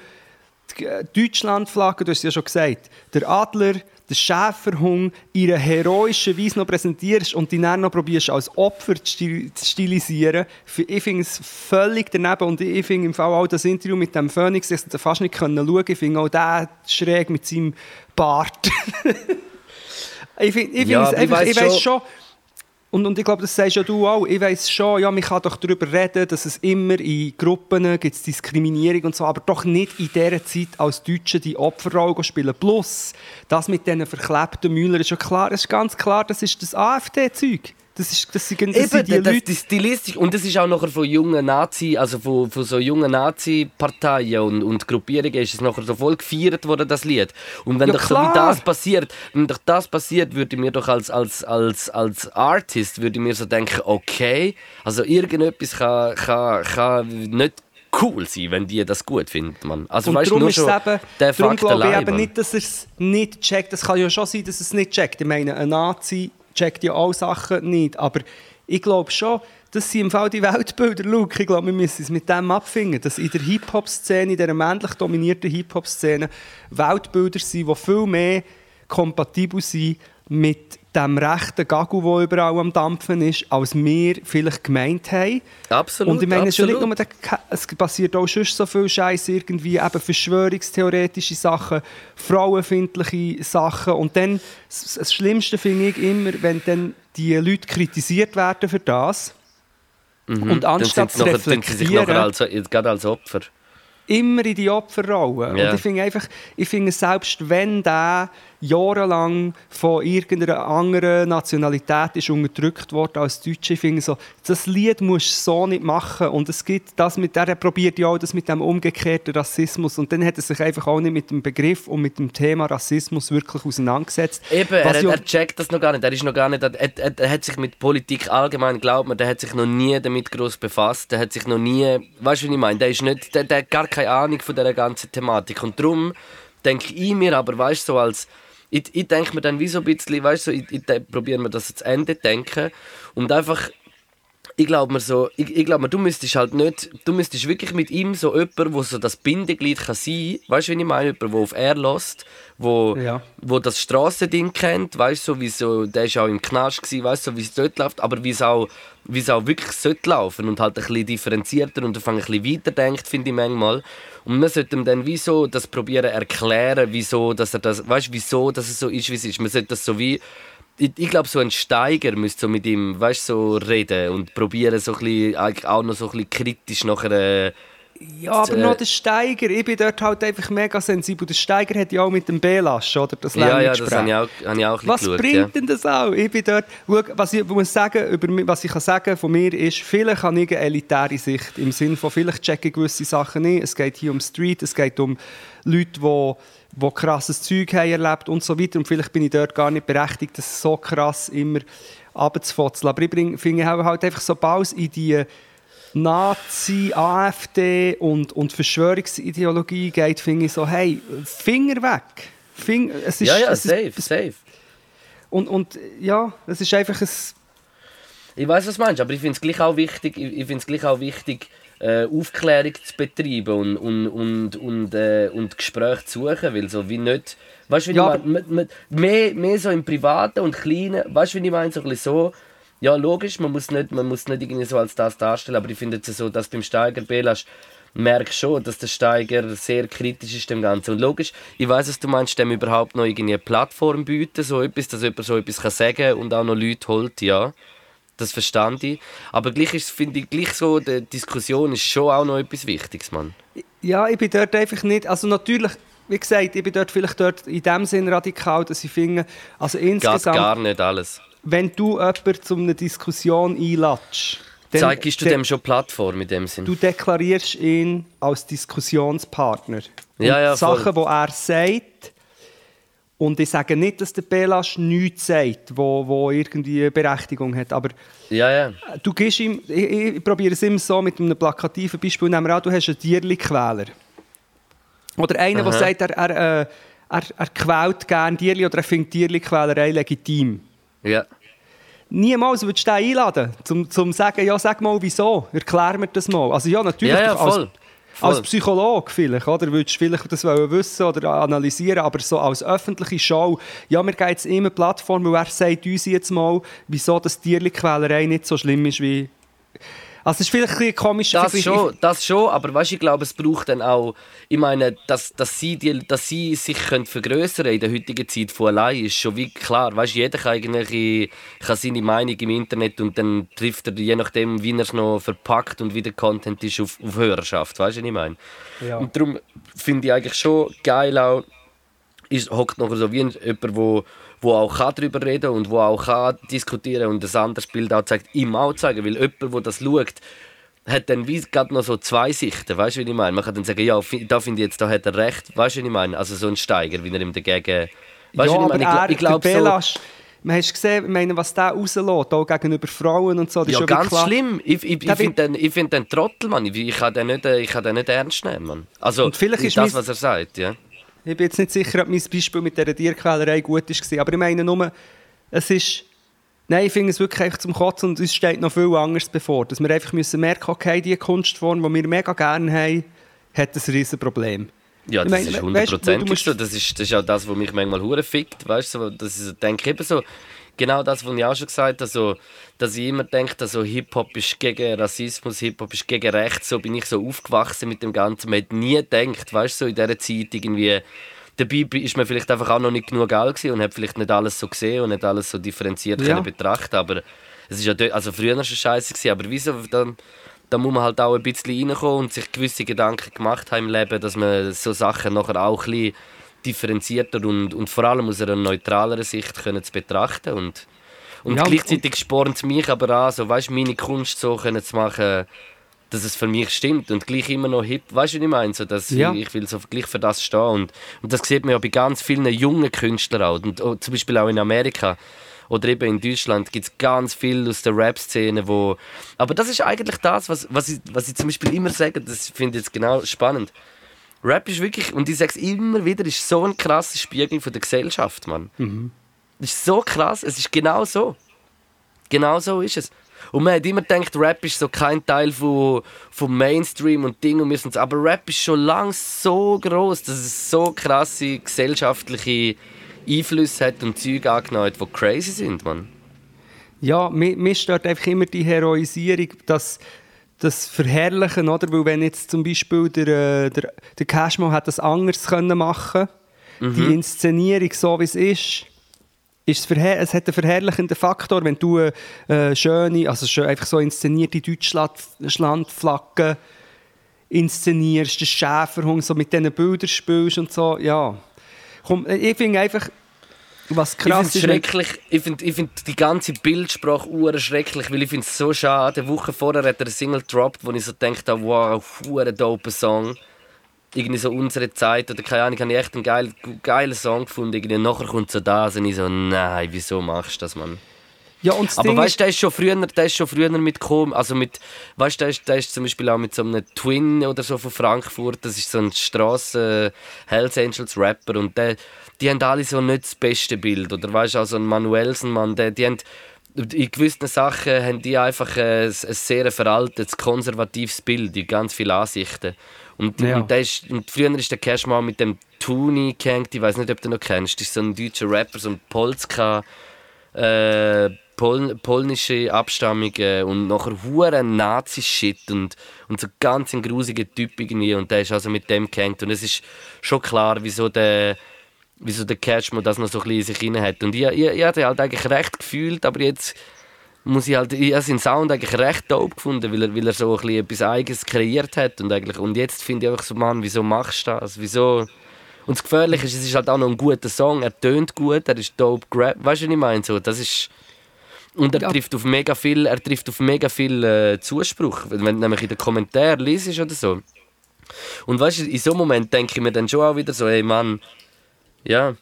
Speaker 2: die Deutschlandflagge, du hast es ja schon gesagt, der Adler, der Schäferhund in einer heroischen Weise noch präsentierst und dich dann noch probierst, als Opfer zu stil- zu stilisieren, ich finde es völlig daneben und ich finde im Fall auch das Interview mit dem Phoenix, ich konnte fast nicht schauen, ich finde auch den schräg mit seinem Bart. ich finde ich,
Speaker 3: Ja,
Speaker 2: es
Speaker 3: aber ich weiss
Speaker 2: ich weiss
Speaker 3: schon-
Speaker 2: schon, und, und ich glaube, das sagst ja du auch. Ich weiß schon, ja, man kann doch darüber reden, dass es immer in Gruppen gibt Diskriminierung und so, aber doch nicht in dieser Zeit als Deutsche die Opferrolle spielen. Plus, das mit diesen verklebten Müller ist ja klar, ist ganz klar, das ist das AfD-Zeug. Das, ist, das, sind, das
Speaker 3: Eben,
Speaker 2: sind die
Speaker 3: das,
Speaker 2: Leute...
Speaker 3: die Stilistik. Und das ist auch nachher von jungen Nazi, also von, von so jungen Nazi-Parteien und, und Gruppierungen ist es nachher so voll gefeiert worden, das Lied. Und wenn
Speaker 2: Ja,
Speaker 3: doch so wie
Speaker 2: klar.
Speaker 3: das passiert, wenn doch das passiert, würde ich mir doch als, als, als, als Artist, würde ich mir so denken, okay, also irgendetwas kann, kann, kann nicht cool sein, wenn die das gut findet, man. Also
Speaker 2: Und
Speaker 3: weißt du,
Speaker 2: darum
Speaker 3: nur
Speaker 2: ist es
Speaker 3: schon
Speaker 2: eben,
Speaker 3: der
Speaker 2: darum
Speaker 3: Fakt
Speaker 2: glaube ich
Speaker 3: allein,
Speaker 2: eben
Speaker 3: Mann.
Speaker 2: nicht, dass er es nicht checkt. Es kann ja schon sein, dass er es nicht checkt. Ich meine, ein Nazi checkt ja auch Sachen nicht. Aber ich glaube schon, das sind im Fall die Weltbilder, Luke. Ich glaube, wir müssen es mit dem abfinden, dass in der Hip-Hop-Szene, in dieser männlich dominierten Hip-Hop-Szene, Weltbilder sind, die viel mehr kompatibel sind mit dem rechten Gagu, der überall am Dampfen ist, als wir vielleicht gemeint haben.
Speaker 3: Absolut,
Speaker 2: Und ich meine, ja nicht
Speaker 3: absolut.
Speaker 2: nur es passiert auch sonst so viel Scheiß irgendwie, eben verschwörungstheoretische Sachen, frauenfindliche Sachen. Und dann, das, Schlimmste finde ich immer, wenn dann die Leute kritisiert werden für das. Und
Speaker 3: Mhm. Dann
Speaker 2: anstatt
Speaker 3: sind
Speaker 2: zu
Speaker 3: nachher, dann sie sich
Speaker 2: reflektieren,
Speaker 3: gerade als Opfer.
Speaker 2: immer in die Opferrolle.
Speaker 3: Ja.
Speaker 2: Und ich finde einfach, ich finde, selbst wenn der jahrelang von irgendeiner anderen Nationalität ist unterdrückt worden als Deutsche, ich finde so, das Lied musst du so nicht machen. Und es gibt das mit der, er probiert ja auch das mit dem umgekehrten Rassismus. Und dann hat er sich einfach auch nicht mit dem Begriff und mit dem Thema Rassismus wirklich auseinandergesetzt.
Speaker 3: Eben, er, hat- er checkt das noch gar nicht. Er ist noch gar nicht. Er, er, er hat sich mit Politik allgemein, glaubt mir, der hat sich noch nie damit groß befasst. Der hat sich noch nie, weißt du, wie ich meine? Der ist nicht, der, der hat gar keine Ahnung von dieser ganzen Thematik. Und darum denke ich mir, aber weißt du, so als ich, ich denke mir dann wie so ein bisschen, weißt du, ich, ich probiere mir das zu Ende denken. Und einfach ich glaube mir so, ich, ich glaube mir, du müsstest halt nicht, du müsstest wirklich mit ihm so jemand, wo so das Bindeglied kann sein, weißt du, wie ich meine, jemand, der auf er lässt, wo,
Speaker 2: Ja.
Speaker 3: wo das Strassending kennt, weißt du, so, wie so, der ist auch im Knast gewesen, weißt du, so, wie es dort läuft, aber wie es auch, wie es auch wirklich sollte laufen und halt ein bisschen differenzierter und ein bisschen weiterdenkt, finde ich manchmal. Und man sollte ihm dann wie so das probieren erklären, wieso, dass er das, weißt du, wieso, dass es so ist, wie es ist. Man sollte das so wie ich, ich glaube, so ein Steiger müsste so mit ihm weißt, so reden und probieren, so ein bisschen, auch noch so ein bisschen kritisch nachher.
Speaker 2: Ja, aber
Speaker 3: äh,
Speaker 2: noch der Steiger. Ich bin dort halt einfach mega sensibel. Der Steiger hat ja auch mit dem Belasch, oder? Das
Speaker 3: ja, ja, das habe ich auch, habe ich auch
Speaker 2: Was
Speaker 3: bisschen
Speaker 2: bringt
Speaker 3: geschaut. Ja.
Speaker 2: denn das auch? Ich bin dort, schau, was ich muss sagen, über was ich kann sagen von mir ist, vielleicht habe ich eine elitäre Sicht im Sinne von vielleicht checke ich gewisse Sachen nicht. Es geht hier um Street, es geht um Leute, die die krasses Zeug haben erlebt und so weiter und vielleicht bin ich dort gar nicht berechtigt, das so krass immer abzufotzeln. Aber ich finde halt einfach, sobald es in die Nazi, AfD und, und Verschwörungsideologie geht, finde ich so, hey, Finger weg. Finger, es ist,
Speaker 3: Ja, ja,
Speaker 2: es ist,
Speaker 3: safe, safe.
Speaker 2: und, und ja, es ist einfach ein.
Speaker 3: Ich weiß, was du meinst, aber ich finde es gleich auch wichtig, ich, ich gleich auch wichtig äh, Aufklärung zu betreiben und, und, und, und, äh, und Gespräche zu suchen, weil so wie nicht, weißt du, wie
Speaker 2: Ja,
Speaker 3: ich meine, mehr, mehr so im Privaten und Kleinen, weißt du, wie ich meine, so ein bisschen so, ja logisch, man muss nicht, man muss nicht irgendwie so als das darstellen, aber ich finde jetzt so, dass beim Steiger Belasch merke schon, dass der Steiger sehr kritisch ist dem Ganzen. Und logisch, ich weiß, was du meinst, dem überhaupt noch irgendwie eine Plattform bieten, so etwas, dass jemand so etwas kann sagen und auch noch Leute holt, ja. Das verstand ich. Aber gleich ist, finde ich, gleich so, die Diskussion ist schon auch noch etwas Wichtiges, Mann.
Speaker 2: Ja, ich bin dort einfach nicht. Also natürlich, wie gesagt, ich bin dort vielleicht dort in dem Sinn radikal, dass ich finde, also
Speaker 3: Geht
Speaker 2: insgesamt,
Speaker 3: gar nicht alles.
Speaker 2: Wenn du jemanden zu einer Diskussion einlatschst,
Speaker 3: Zeigst du
Speaker 2: de-
Speaker 3: dem schon Plattform in dem Sinn?
Speaker 2: du deklarierst ihn als Diskussionspartner.
Speaker 3: Ja, ja.
Speaker 2: Sachen, die er sagt, und ich sage nicht, dass der Belasch nichts sagt, wo, wo irgendwie Berechtigung hat, aber
Speaker 3: Ja, ja.
Speaker 2: Du gibst ihm, ich, ich probiere es immer so mit einem plakativen Beispiel, nehmen wir an, du hast einen Tierli-Quäler. Oder einer, der sagt, er, er, äh, er, er quält gerne Tierli oder er findet Tierli-Quälerei legitim.
Speaker 3: Ja.
Speaker 2: Niemals würdest du den einladen, um zu sagen, ja, sag mal, wieso, erklär mir das mal. Also ja, natürlich,
Speaker 3: Ja, ja,
Speaker 2: als,
Speaker 3: voll.
Speaker 2: als
Speaker 3: Voll.
Speaker 2: Psychologe vielleicht, oder, würdest du vielleicht das wissen oder analysieren, aber so als öffentliche Show, ja, mir geht es immer eine Plattform, weil er sagt uns jetzt mal, wieso das Tierli-Quälerei nicht so schlimm ist wie... Also es ist vielleicht ein bisschen komisch.
Speaker 3: Das schon, das schon, aber weißt, ich glaube, es braucht dann auch, ich meine, dass, dass, sie, die, dass sie sich können vergrößern in der heutigen Zeit von allein ist schon wie klar. Weißt, jeder kann eigentlich kann seine Meinung im Internet und dann trifft er, je nachdem, wie er es noch verpackt und wie der Content ist, auf, auf Hörerschaft. Weißt du, was ich meine?
Speaker 2: Ja.
Speaker 3: Und darum finde ich eigentlich schon geil auch, ist, hockt noch so wie ein, jemand, wo, wo auch kann darüber reden und wo auch kann diskutieren und das andere Bild auch zeigt, ihm auch zeigen, weil jemand, der das schaut, hat dann wie gerade noch so zwei Sichten, weißt du, wie ich meine? Man kann dann sagen, ja, da finde ich jetzt, da hat er recht, weißt du, wie ich meine? Also so ein Steiger, wie er ihm dagegen... Weißt
Speaker 2: ja,
Speaker 3: du, wie ich meine? Ich, ich
Speaker 2: der
Speaker 3: glaube so...
Speaker 2: Man hast gesehen, ich meine, was der rauslässt, auch gegenüber Frauen und so, das ist
Speaker 3: Ja,
Speaker 2: schon
Speaker 3: ganz
Speaker 2: klar.
Speaker 3: schlimm. Ich, ich, ich finde den, ich find den Trottel, Mann. Ich, ich kann den nicht, ich kann den nicht ernst nehmen, Mann. Also,
Speaker 2: Und vielleicht
Speaker 3: nicht
Speaker 2: ist
Speaker 3: das, was er sagt, ja.
Speaker 2: Ich bin jetzt nicht sicher, ob mein Beispiel mit dieser Tierquälerei gut war, aber ich meine nur, es ist... Nein, ich finde es wirklich einfach zum Kotzen und uns steht noch viel anderes bevor. Dass wir einfach müssen merken, okay, die Kunstform, die wir mega gerne haben, hat ein riesen Problem.
Speaker 3: Ja,
Speaker 2: Ich
Speaker 3: das
Speaker 2: meine,
Speaker 3: ist hundertprozentig so. Das ist, das ist auch das, was mich manchmal hure fickt. Weißt du, so, das ist, denke ich eben so, genau das, was ich auch schon gesagt habe, also, dass ich immer denke, also, Hip-Hop ist gegen Rassismus, Hip-Hop ist gegen Rechts. So bin ich so aufgewachsen mit dem Ganzen. Man hat nie gedacht, weißt du, so in dieser Zeit irgendwie. Dabei ist man vielleicht einfach auch noch nicht genug alt und hat vielleicht nicht alles so gesehen und nicht alles so differenziert
Speaker 2: Ja.
Speaker 3: können betrachten. Aber es ist ja dort, also früher schon scheiße gewesen, aber wieso dann da muss man halt auch ein bisschen reinkommen und sich gewisse Gedanken gemacht haben im Leben, dass man so Sachen nachher auch ein bisschen differenzierter und, und vor allem aus einer neutraleren Sicht können zu betrachten und, und
Speaker 2: Ja,
Speaker 3: gleichzeitig spornt es mich aber an, so, weißt, meine Kunst so können zu machen, dass es für mich stimmt und gleich immer noch hip, weißt du, was ich meine? So, dass
Speaker 2: Ja.
Speaker 3: ich, ich will so gleich für das stehen und, und das sieht man ja bei ganz vielen jungen Künstlern auch und auch, zum Beispiel auch in Amerika oder eben in Deutschland gibt es ganz viel aus der Rap-Szene, wo... Aber das ist eigentlich das, was, was, ich, was ich zum Beispiel immer sage, das finde ich jetzt genau spannend. Rap ist wirklich, und ich sage es immer wieder, ist so ein krasser Spiegel von der Gesellschaft, Mann. Das ist so krass, es ist genau so. Genau so ist es. Und man hat immer gedacht, Rap ist so kein Teil von, vom Mainstream und Ding und wir sind aber Rap ist schon lange so groß, dass es so krasse gesellschaftliche Einflüsse hat und Züge angenommen hat, die crazy sind, man.
Speaker 2: Ja, mir, mir stört einfach immer die Heroisierung, das, das Verherrlichen, oder? Weil wenn jetzt zum Beispiel der, äh, der, der Cashmo hat das anders können machen die Inszenierung so wie es ist, ist es, es hat einen verherrlichenden Faktor, wenn du äh, äh, schöne, also schön, einfach so inszenierte Deutschlandflaggen inszenierst, den Schäferhund so mit diesen Bildern spielst und so, ja. Komm, äh, ich finde einfach, was
Speaker 3: Ich
Speaker 2: krass
Speaker 3: es
Speaker 2: ist,
Speaker 3: schrecklich. Ich finde ich find die ganze Bildsprache uhr schrecklich, weil ich finde es so schade. Eine Woche vorher hat er eine Single gedroppt, wo ich so gedacht habe, wow, hure dope Song. Irgendwie so unsere Zeit oder keine Ahnung, habe ich echt einen geilen, geilen Song gefunden. Irgendwie nachher kommt so das und ich so, nein, wieso machst du das, Mann?
Speaker 2: ja, und das
Speaker 3: Aber
Speaker 2: Ding
Speaker 3: weißt du, der ist schon früher, der ist schon früher mitgekommen. Also mit, weißt du, der ist, der ist zum Beispiel auch mit so einem Twin oder so von Frankfurt. Das ist so ein Straßen Hells Angels Rapper und der, die haben alle so nicht das beste Bild. Oder weißt du, also ein Manuelsen, Mann, der, die haben in gewissen Sachen haben die einfach ein, ein sehr veraltetes, konservatives Bild, in ganz viele Ansichten. Und,
Speaker 2: Ja.
Speaker 3: und, ist, und früher ist der Cashman mit dem Tuni gehängt, ich weiß nicht, ob du ihn noch kennst. Das ist so ein deutscher Rapper, so ein Polska äh, Pol polnische Abstammung äh, und nachher hure Nazi-Shit und, und so ganz ein grusiger Typ irgendwie und der ist also mit dem gehängt und es ist schon klar, wieso der wieso der Cashmo das noch so ein bisschen in sich rein hat und ich, ich, ich hatte halt eigentlich recht gefühlt, aber jetzt muss ich halt, ich habe seinen Sound eigentlich recht dope gefunden, weil er, weil er so ein bisschen etwas Eigenes kreiert hat und eigentlich, und jetzt finde ich einfach so, Mann, wieso machst du das, wieso und das Gefährliche ist, es ist halt auch noch ein guter Song, er tönt gut, er ist dope gerappt, weißt du, was ich meine? So, das ist... Und er
Speaker 2: Ja.
Speaker 3: trifft auf mega viel, er trifft auf mega viel äh, Zuspruch, wenn du nämlich in den Kommentaren liest oder so. Und weißt du, in so einem Moment denke ich mir dann schon auch wieder so, hey Mann, ja,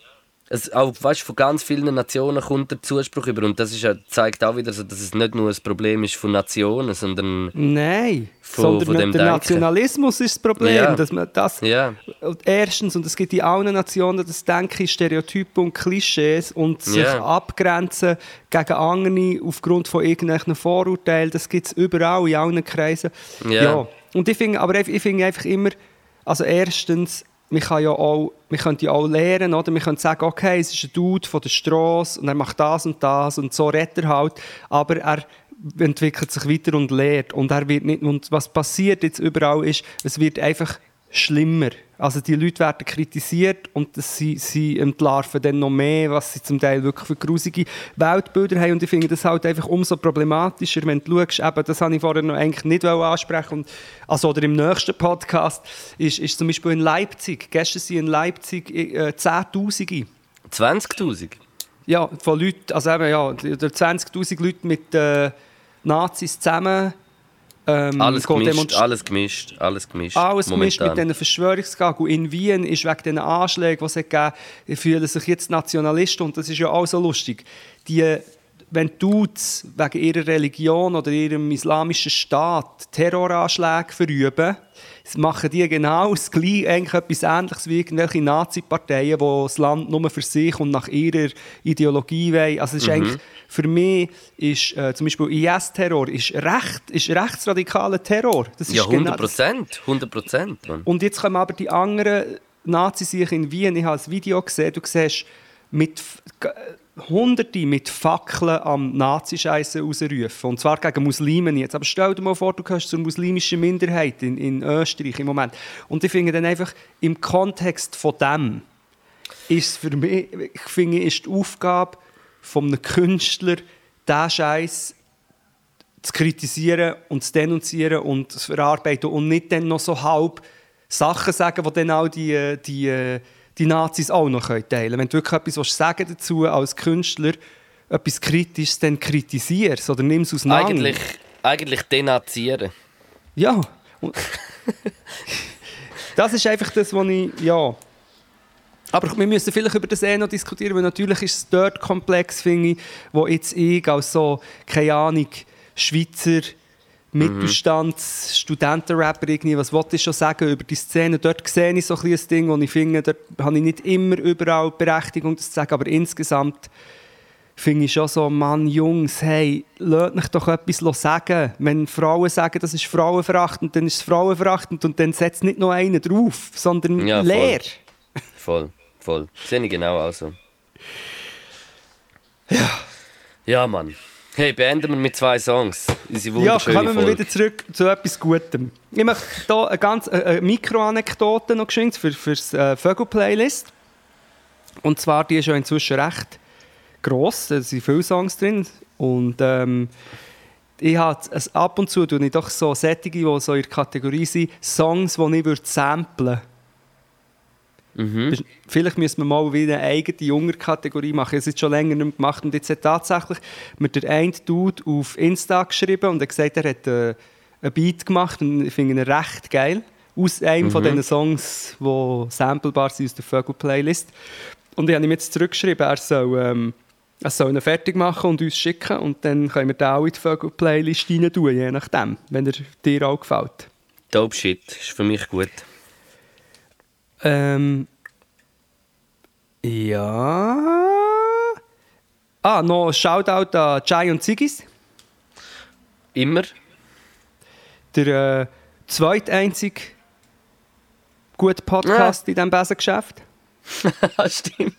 Speaker 3: es auch weißt, von ganz vielen Nationen kommt der Zuspruch über und das ist zeigt auch wieder, so, dass es nicht nur ein Problem ist von Nationen, sondern
Speaker 2: Nein,
Speaker 3: Von-
Speaker 2: sondern
Speaker 3: von dem
Speaker 2: der
Speaker 3: Denken.
Speaker 2: Nationalismus ist das Problem.
Speaker 3: Ja.
Speaker 2: Dass man das,
Speaker 3: ja,
Speaker 2: und erstens, und es gibt in allen Nationen das Denken, Stereotypen und Klischees und sich
Speaker 3: Ja.
Speaker 2: abgrenzen gegen andere aufgrund von irgendwelchen Vorurteilen, das gibt es überall in allen Kreisen.
Speaker 3: Ja.
Speaker 2: Und ich finde, aber ich finde einfach immer, also erstens, man kann ja auch, man könnte ja auch lernen, oder? Man könnte sagen, okay, es ist ein Dude von der Straße und er macht das und das und so redet er halt, aber er entwickelt sich weiter und lehrt und er wird nicht, und was passiert jetzt überall ist, es wird einfach schlimmer. Also die Leute werden kritisiert und sie, sie entlarven dann noch mehr, was sie zum Teil wirklich für grusige Weltbilder haben. Und ich finde das halt einfach umso problematischer, wenn du schaust, eben, das habe ich vorher noch eigentlich nicht ansprechen und, also oder im nächsten Podcast, ist, ist zum Beispiel in Leipzig, gestern sind in Leipzig äh, Zehntausende.
Speaker 3: 20'000.
Speaker 2: ja, von Leuten, also eben, ja, die- die 20'000 Leute mit äh, Nazis zusammen ähm,
Speaker 3: Alles gemischt, alles gemischt, alles gemischt.
Speaker 2: alles gemischt mit diesen Verschwörungsgagen. In Wien ist wegen diesen Anschlägen, die es gegeben hat, fühlen sich jetzt Nationalisten, und das ist ja auch so lustig, die, wenn Dudes wegen ihrer Religion oder ihrem islamischen Staat Terroranschläge verüben, machen die genau das Gleiche, eigentlich etwas Ähnliches wie irgendwelche Nazi-Parteien, die das Land nur für sich und nach ihrer Ideologie wollen. Also es ist
Speaker 3: Mhm.
Speaker 2: eigentlich, für mich ist äh, zum Beispiel IS-Terror ist, recht, ist rechtsradikaler Terror. Das ist
Speaker 3: Ja,
Speaker 2: genau-
Speaker 3: 100 Prozent, 100 Prozent, Mann.
Speaker 2: und jetzt kommen aber die anderen Nazis in Wien. Ich habe ein Video gesehen, du siehst mit Hunderte mit Fackeln am Nazischeissen ausrufen. Und zwar gegen Muslimen jetzt. Aber stell dir mal vor, du gehörst zur muslimischen Minderheit in, in Österreich im Moment. Und ich finde dann einfach, im Kontext von dem ist für mich, ich finde, ist die Aufgabe von einem Künstler, diesen Scheiß zu kritisieren und zu denunzieren und zu verarbeiten und nicht dann noch so halb Sachen sagen, die dann auch die, die, äh, die Nazis auch noch teilen können. Wenn du wirklich etwas willst sagen dazu als Künstler, etwas Kritisches, dann kritisier es oder nimm es auseinander.
Speaker 3: Eigentlich, eigentlich denazieren.
Speaker 2: Ja. Das ist einfach das, was ich. Ja. Aber wir müssen vielleicht über das eh noch diskutieren, weil natürlich ist es dort komplex, finde ich, wo jetzt ich als so, keine Ahnung, Schweizer Mittelstands Studentenrapper irgendwie, was wollte ich schon sagen über die Szene? Dort sehe ich so ein bisschen ein Ding, wo ich finde, dort habe ich nicht immer überall Berechtigung, das zu sagen, aber insgesamt finde ich schon so, Mann, Jungs, hey, lasst mich doch etwas sagen. Wenn Frauen sagen, das ist frauenverachtend, dann ist es frauenverachtend und dann setzt nicht noch einen drauf, sondern
Speaker 3: Ja, voll.
Speaker 2: leer.
Speaker 3: Voll, voll. Sehe ich genau auch so. Ja. Ja, Mann. Hey, beenden wir mit zwei Songs.
Speaker 2: Ja, kommen wir wieder zurück zu etwas Gutem. Ich möchte hier eine ganz äh, eine Mikroanekdote noch geschenkt für, für das äh, Vögel-Playlist. Und zwar, die ist ja inzwischen recht gross, da sind viele Songs drin. Und ähm, ich habe es ab und zu tue ich doch so Sättige, die so in der Kategorie sind, Songs, die ich würde samplen
Speaker 3: Mhm.
Speaker 2: Vielleicht müssen wir mal wieder eine eigene Unterkategorie machen. Es jetzt schon länger nicht mehr gemacht. Und jetzt hat tatsächlich mir der eine Dude auf Insta geschrieben und hat gesagt, er hat äh, einen Beat gemacht und ich finde ihn recht geil. Aus einem von diesen Songs, die samplebar sind aus der Vögel-Playlist. Und ich habe ihm jetzt zurückgeschrieben, er soll, ähm, er soll ihn fertig machen und uns schicken. Und dann können wir den auch in die Vögel-Playlist rein tun, je nachdem, wenn er dir auch gefällt.
Speaker 3: Dope Shit. Ist für mich gut.
Speaker 2: Ähm. Ja. Ah, noch ein Shoutout an Jai und Zigis.
Speaker 3: Immer.
Speaker 2: Der äh, zweite einzige gute Podcast in diesem Besengeschäft.
Speaker 3: Stimmt.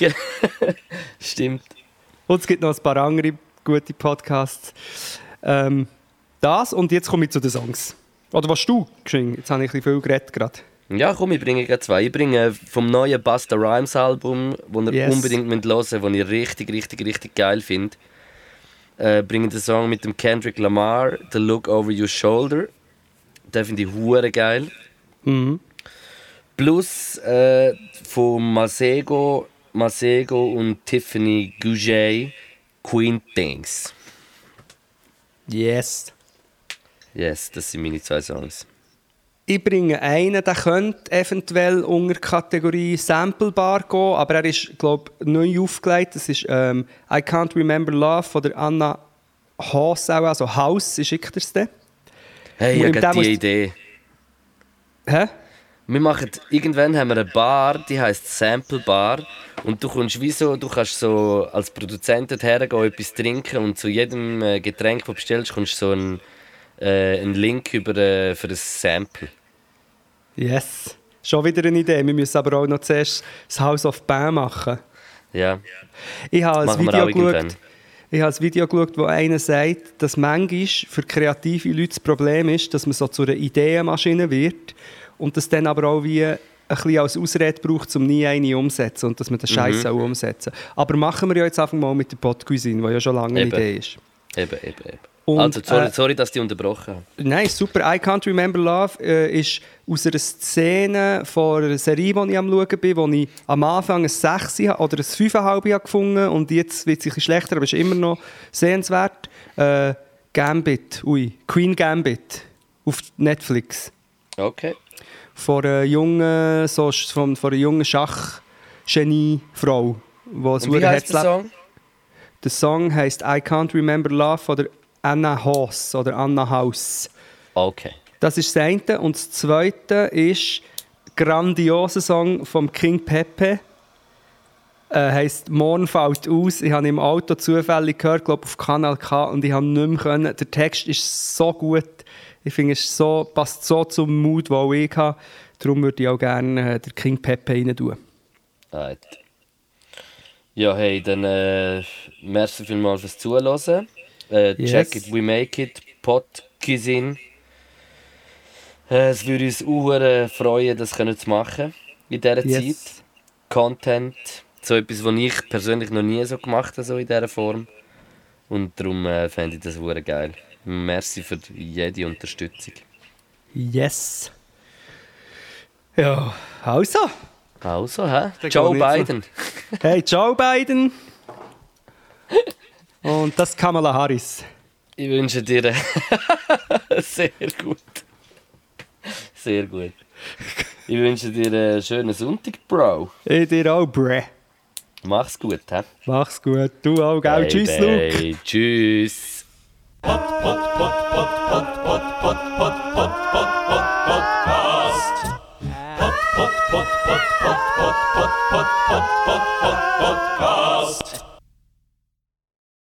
Speaker 3: Stimmt.
Speaker 2: Und es gibt noch ein paar andere gute Podcasts. Ähm, das und jetzt komme ich zu den Songs. Oder was du geschwind? Jetzt habe ich ein bisschen viel geredet gerade.
Speaker 3: Ja, komm, ich bringe zwei. Ich bringe vom neuen Busta Rhymes Album, das ihr
Speaker 2: Yes.
Speaker 3: unbedingt hören müsst, das ich richtig, richtig, richtig geil finde. Äh, bringe den Song mit dem Kendrick Lamar, The Look Over Your Shoulder. Den finde ich hure geil.
Speaker 2: Mhm.
Speaker 3: Plus äh, von Masego, Masego und Tiffany Gouget, Queen Things.
Speaker 2: Yes.
Speaker 3: Yes, das sind meine zwei Songs.
Speaker 2: Ich bringe einen, der könnte eventuell unter die Kategorie Sample Bar gehen, aber er ist, glaube ich, neu aufgelegt. Das ist ähm, I Can't Remember Love von der Anna Haas, auch, also Haus, ich schicke dir es dann.
Speaker 3: Hey, ich habe die
Speaker 2: ist-
Speaker 3: Idee.
Speaker 2: Hä?
Speaker 3: Wir machen, irgendwann haben wir eine Bar, die heißt Sample Bar. Und du kommst wie so, du kannst so als Produzent hergehen, etwas trinken und zu jedem äh, Getränk, das du bestellst, kommst du so einen, äh, einen Link über, äh, für ein Sample.
Speaker 2: Yes. Schon wieder eine Idee. Wir müssen aber auch noch zuerst das House of Bam machen.
Speaker 3: Ja,
Speaker 2: Ich habe ein Video geschaut, ich habe ein Video geschaut, wo einer sagt, dass manchmal für kreative Leute das Problem ist, dass man so zu einer Ideenmaschine wird und das dann aber auch wie ein bisschen als Ausrede braucht, um nie eine umzusetzen und dass man den
Speaker 3: Mhm.
Speaker 2: Scheiß auch umsetzen. Aber machen wir ja jetzt einfach mal mit der Pot Cuisine, die ja schon lange eine
Speaker 3: Eben.
Speaker 2: Idee ist.
Speaker 3: eben, eben, eben.
Speaker 2: Und,
Speaker 3: also, sorry,
Speaker 2: äh,
Speaker 3: sorry, dass ich unterbrochen habe.
Speaker 2: Nein, super. I Can't Remember Love äh, ist aus einer Szene von einer Serie, die ich am schauen bin, wo ich am Anfang ein 6 ha- oder ein 5,5 habe gefunden und jetzt wird es ein bisschen schlechter, aber ist immer noch sehenswert. Äh, Gambit, ui, Queen Gambit auf Netflix.
Speaker 3: Okay.
Speaker 2: Von einer jungen, so, von, von einer jungen Schachgenie-Frau.
Speaker 3: wie heißt der Song?
Speaker 2: der Song heisst I Can't Remember Love von der Anna Haas oder Anna Haus.
Speaker 3: Okay.
Speaker 2: Das ist das eine. Und das zweite ist ein grandioser Song vom King Pepe. Äh, heisst «Morgen fällt aus». Ich habe ihn im Auto zufällig gehört, glaube auf Kanal K, und ich habe nicht mehr können. Der Text ist so gut. Ich finde, es so, passt so zum Mut, den ich habe. Darum würde ich auch gerne äh, den King Pepe rein tun.
Speaker 3: Right. Ja, hey, dann äh, merci vielmals fürs Zuhören. Äh,
Speaker 2: Yes.
Speaker 3: Check it, we make it, Podcuisine. Äh, es würde uns auch äh, freuen, das können zu machen in dieser Zeit.
Speaker 2: Yes.
Speaker 3: Content, so etwas, was ich persönlich noch nie so gemacht habe, so in dieser Form. Und darum äh, fände ich das sehr geil. Merci für jede Unterstützung.
Speaker 2: Yes. Ja, also.
Speaker 3: Also, hä? Joe. Biden.
Speaker 2: Hey, Joe Biden. Und das Kamala Harris.
Speaker 3: Ich wünsche dir sehr gut. Sehr gut. Ich wünsche dir einen schönen Sonntag, Bro.
Speaker 2: Ich dir auch, Bre.
Speaker 3: Mach's gut, hä?
Speaker 2: Mach's gut. Du auch, gell?
Speaker 3: Hey, tschüss,
Speaker 4: hey, Luke. Tschüss. Podcast. Podcast.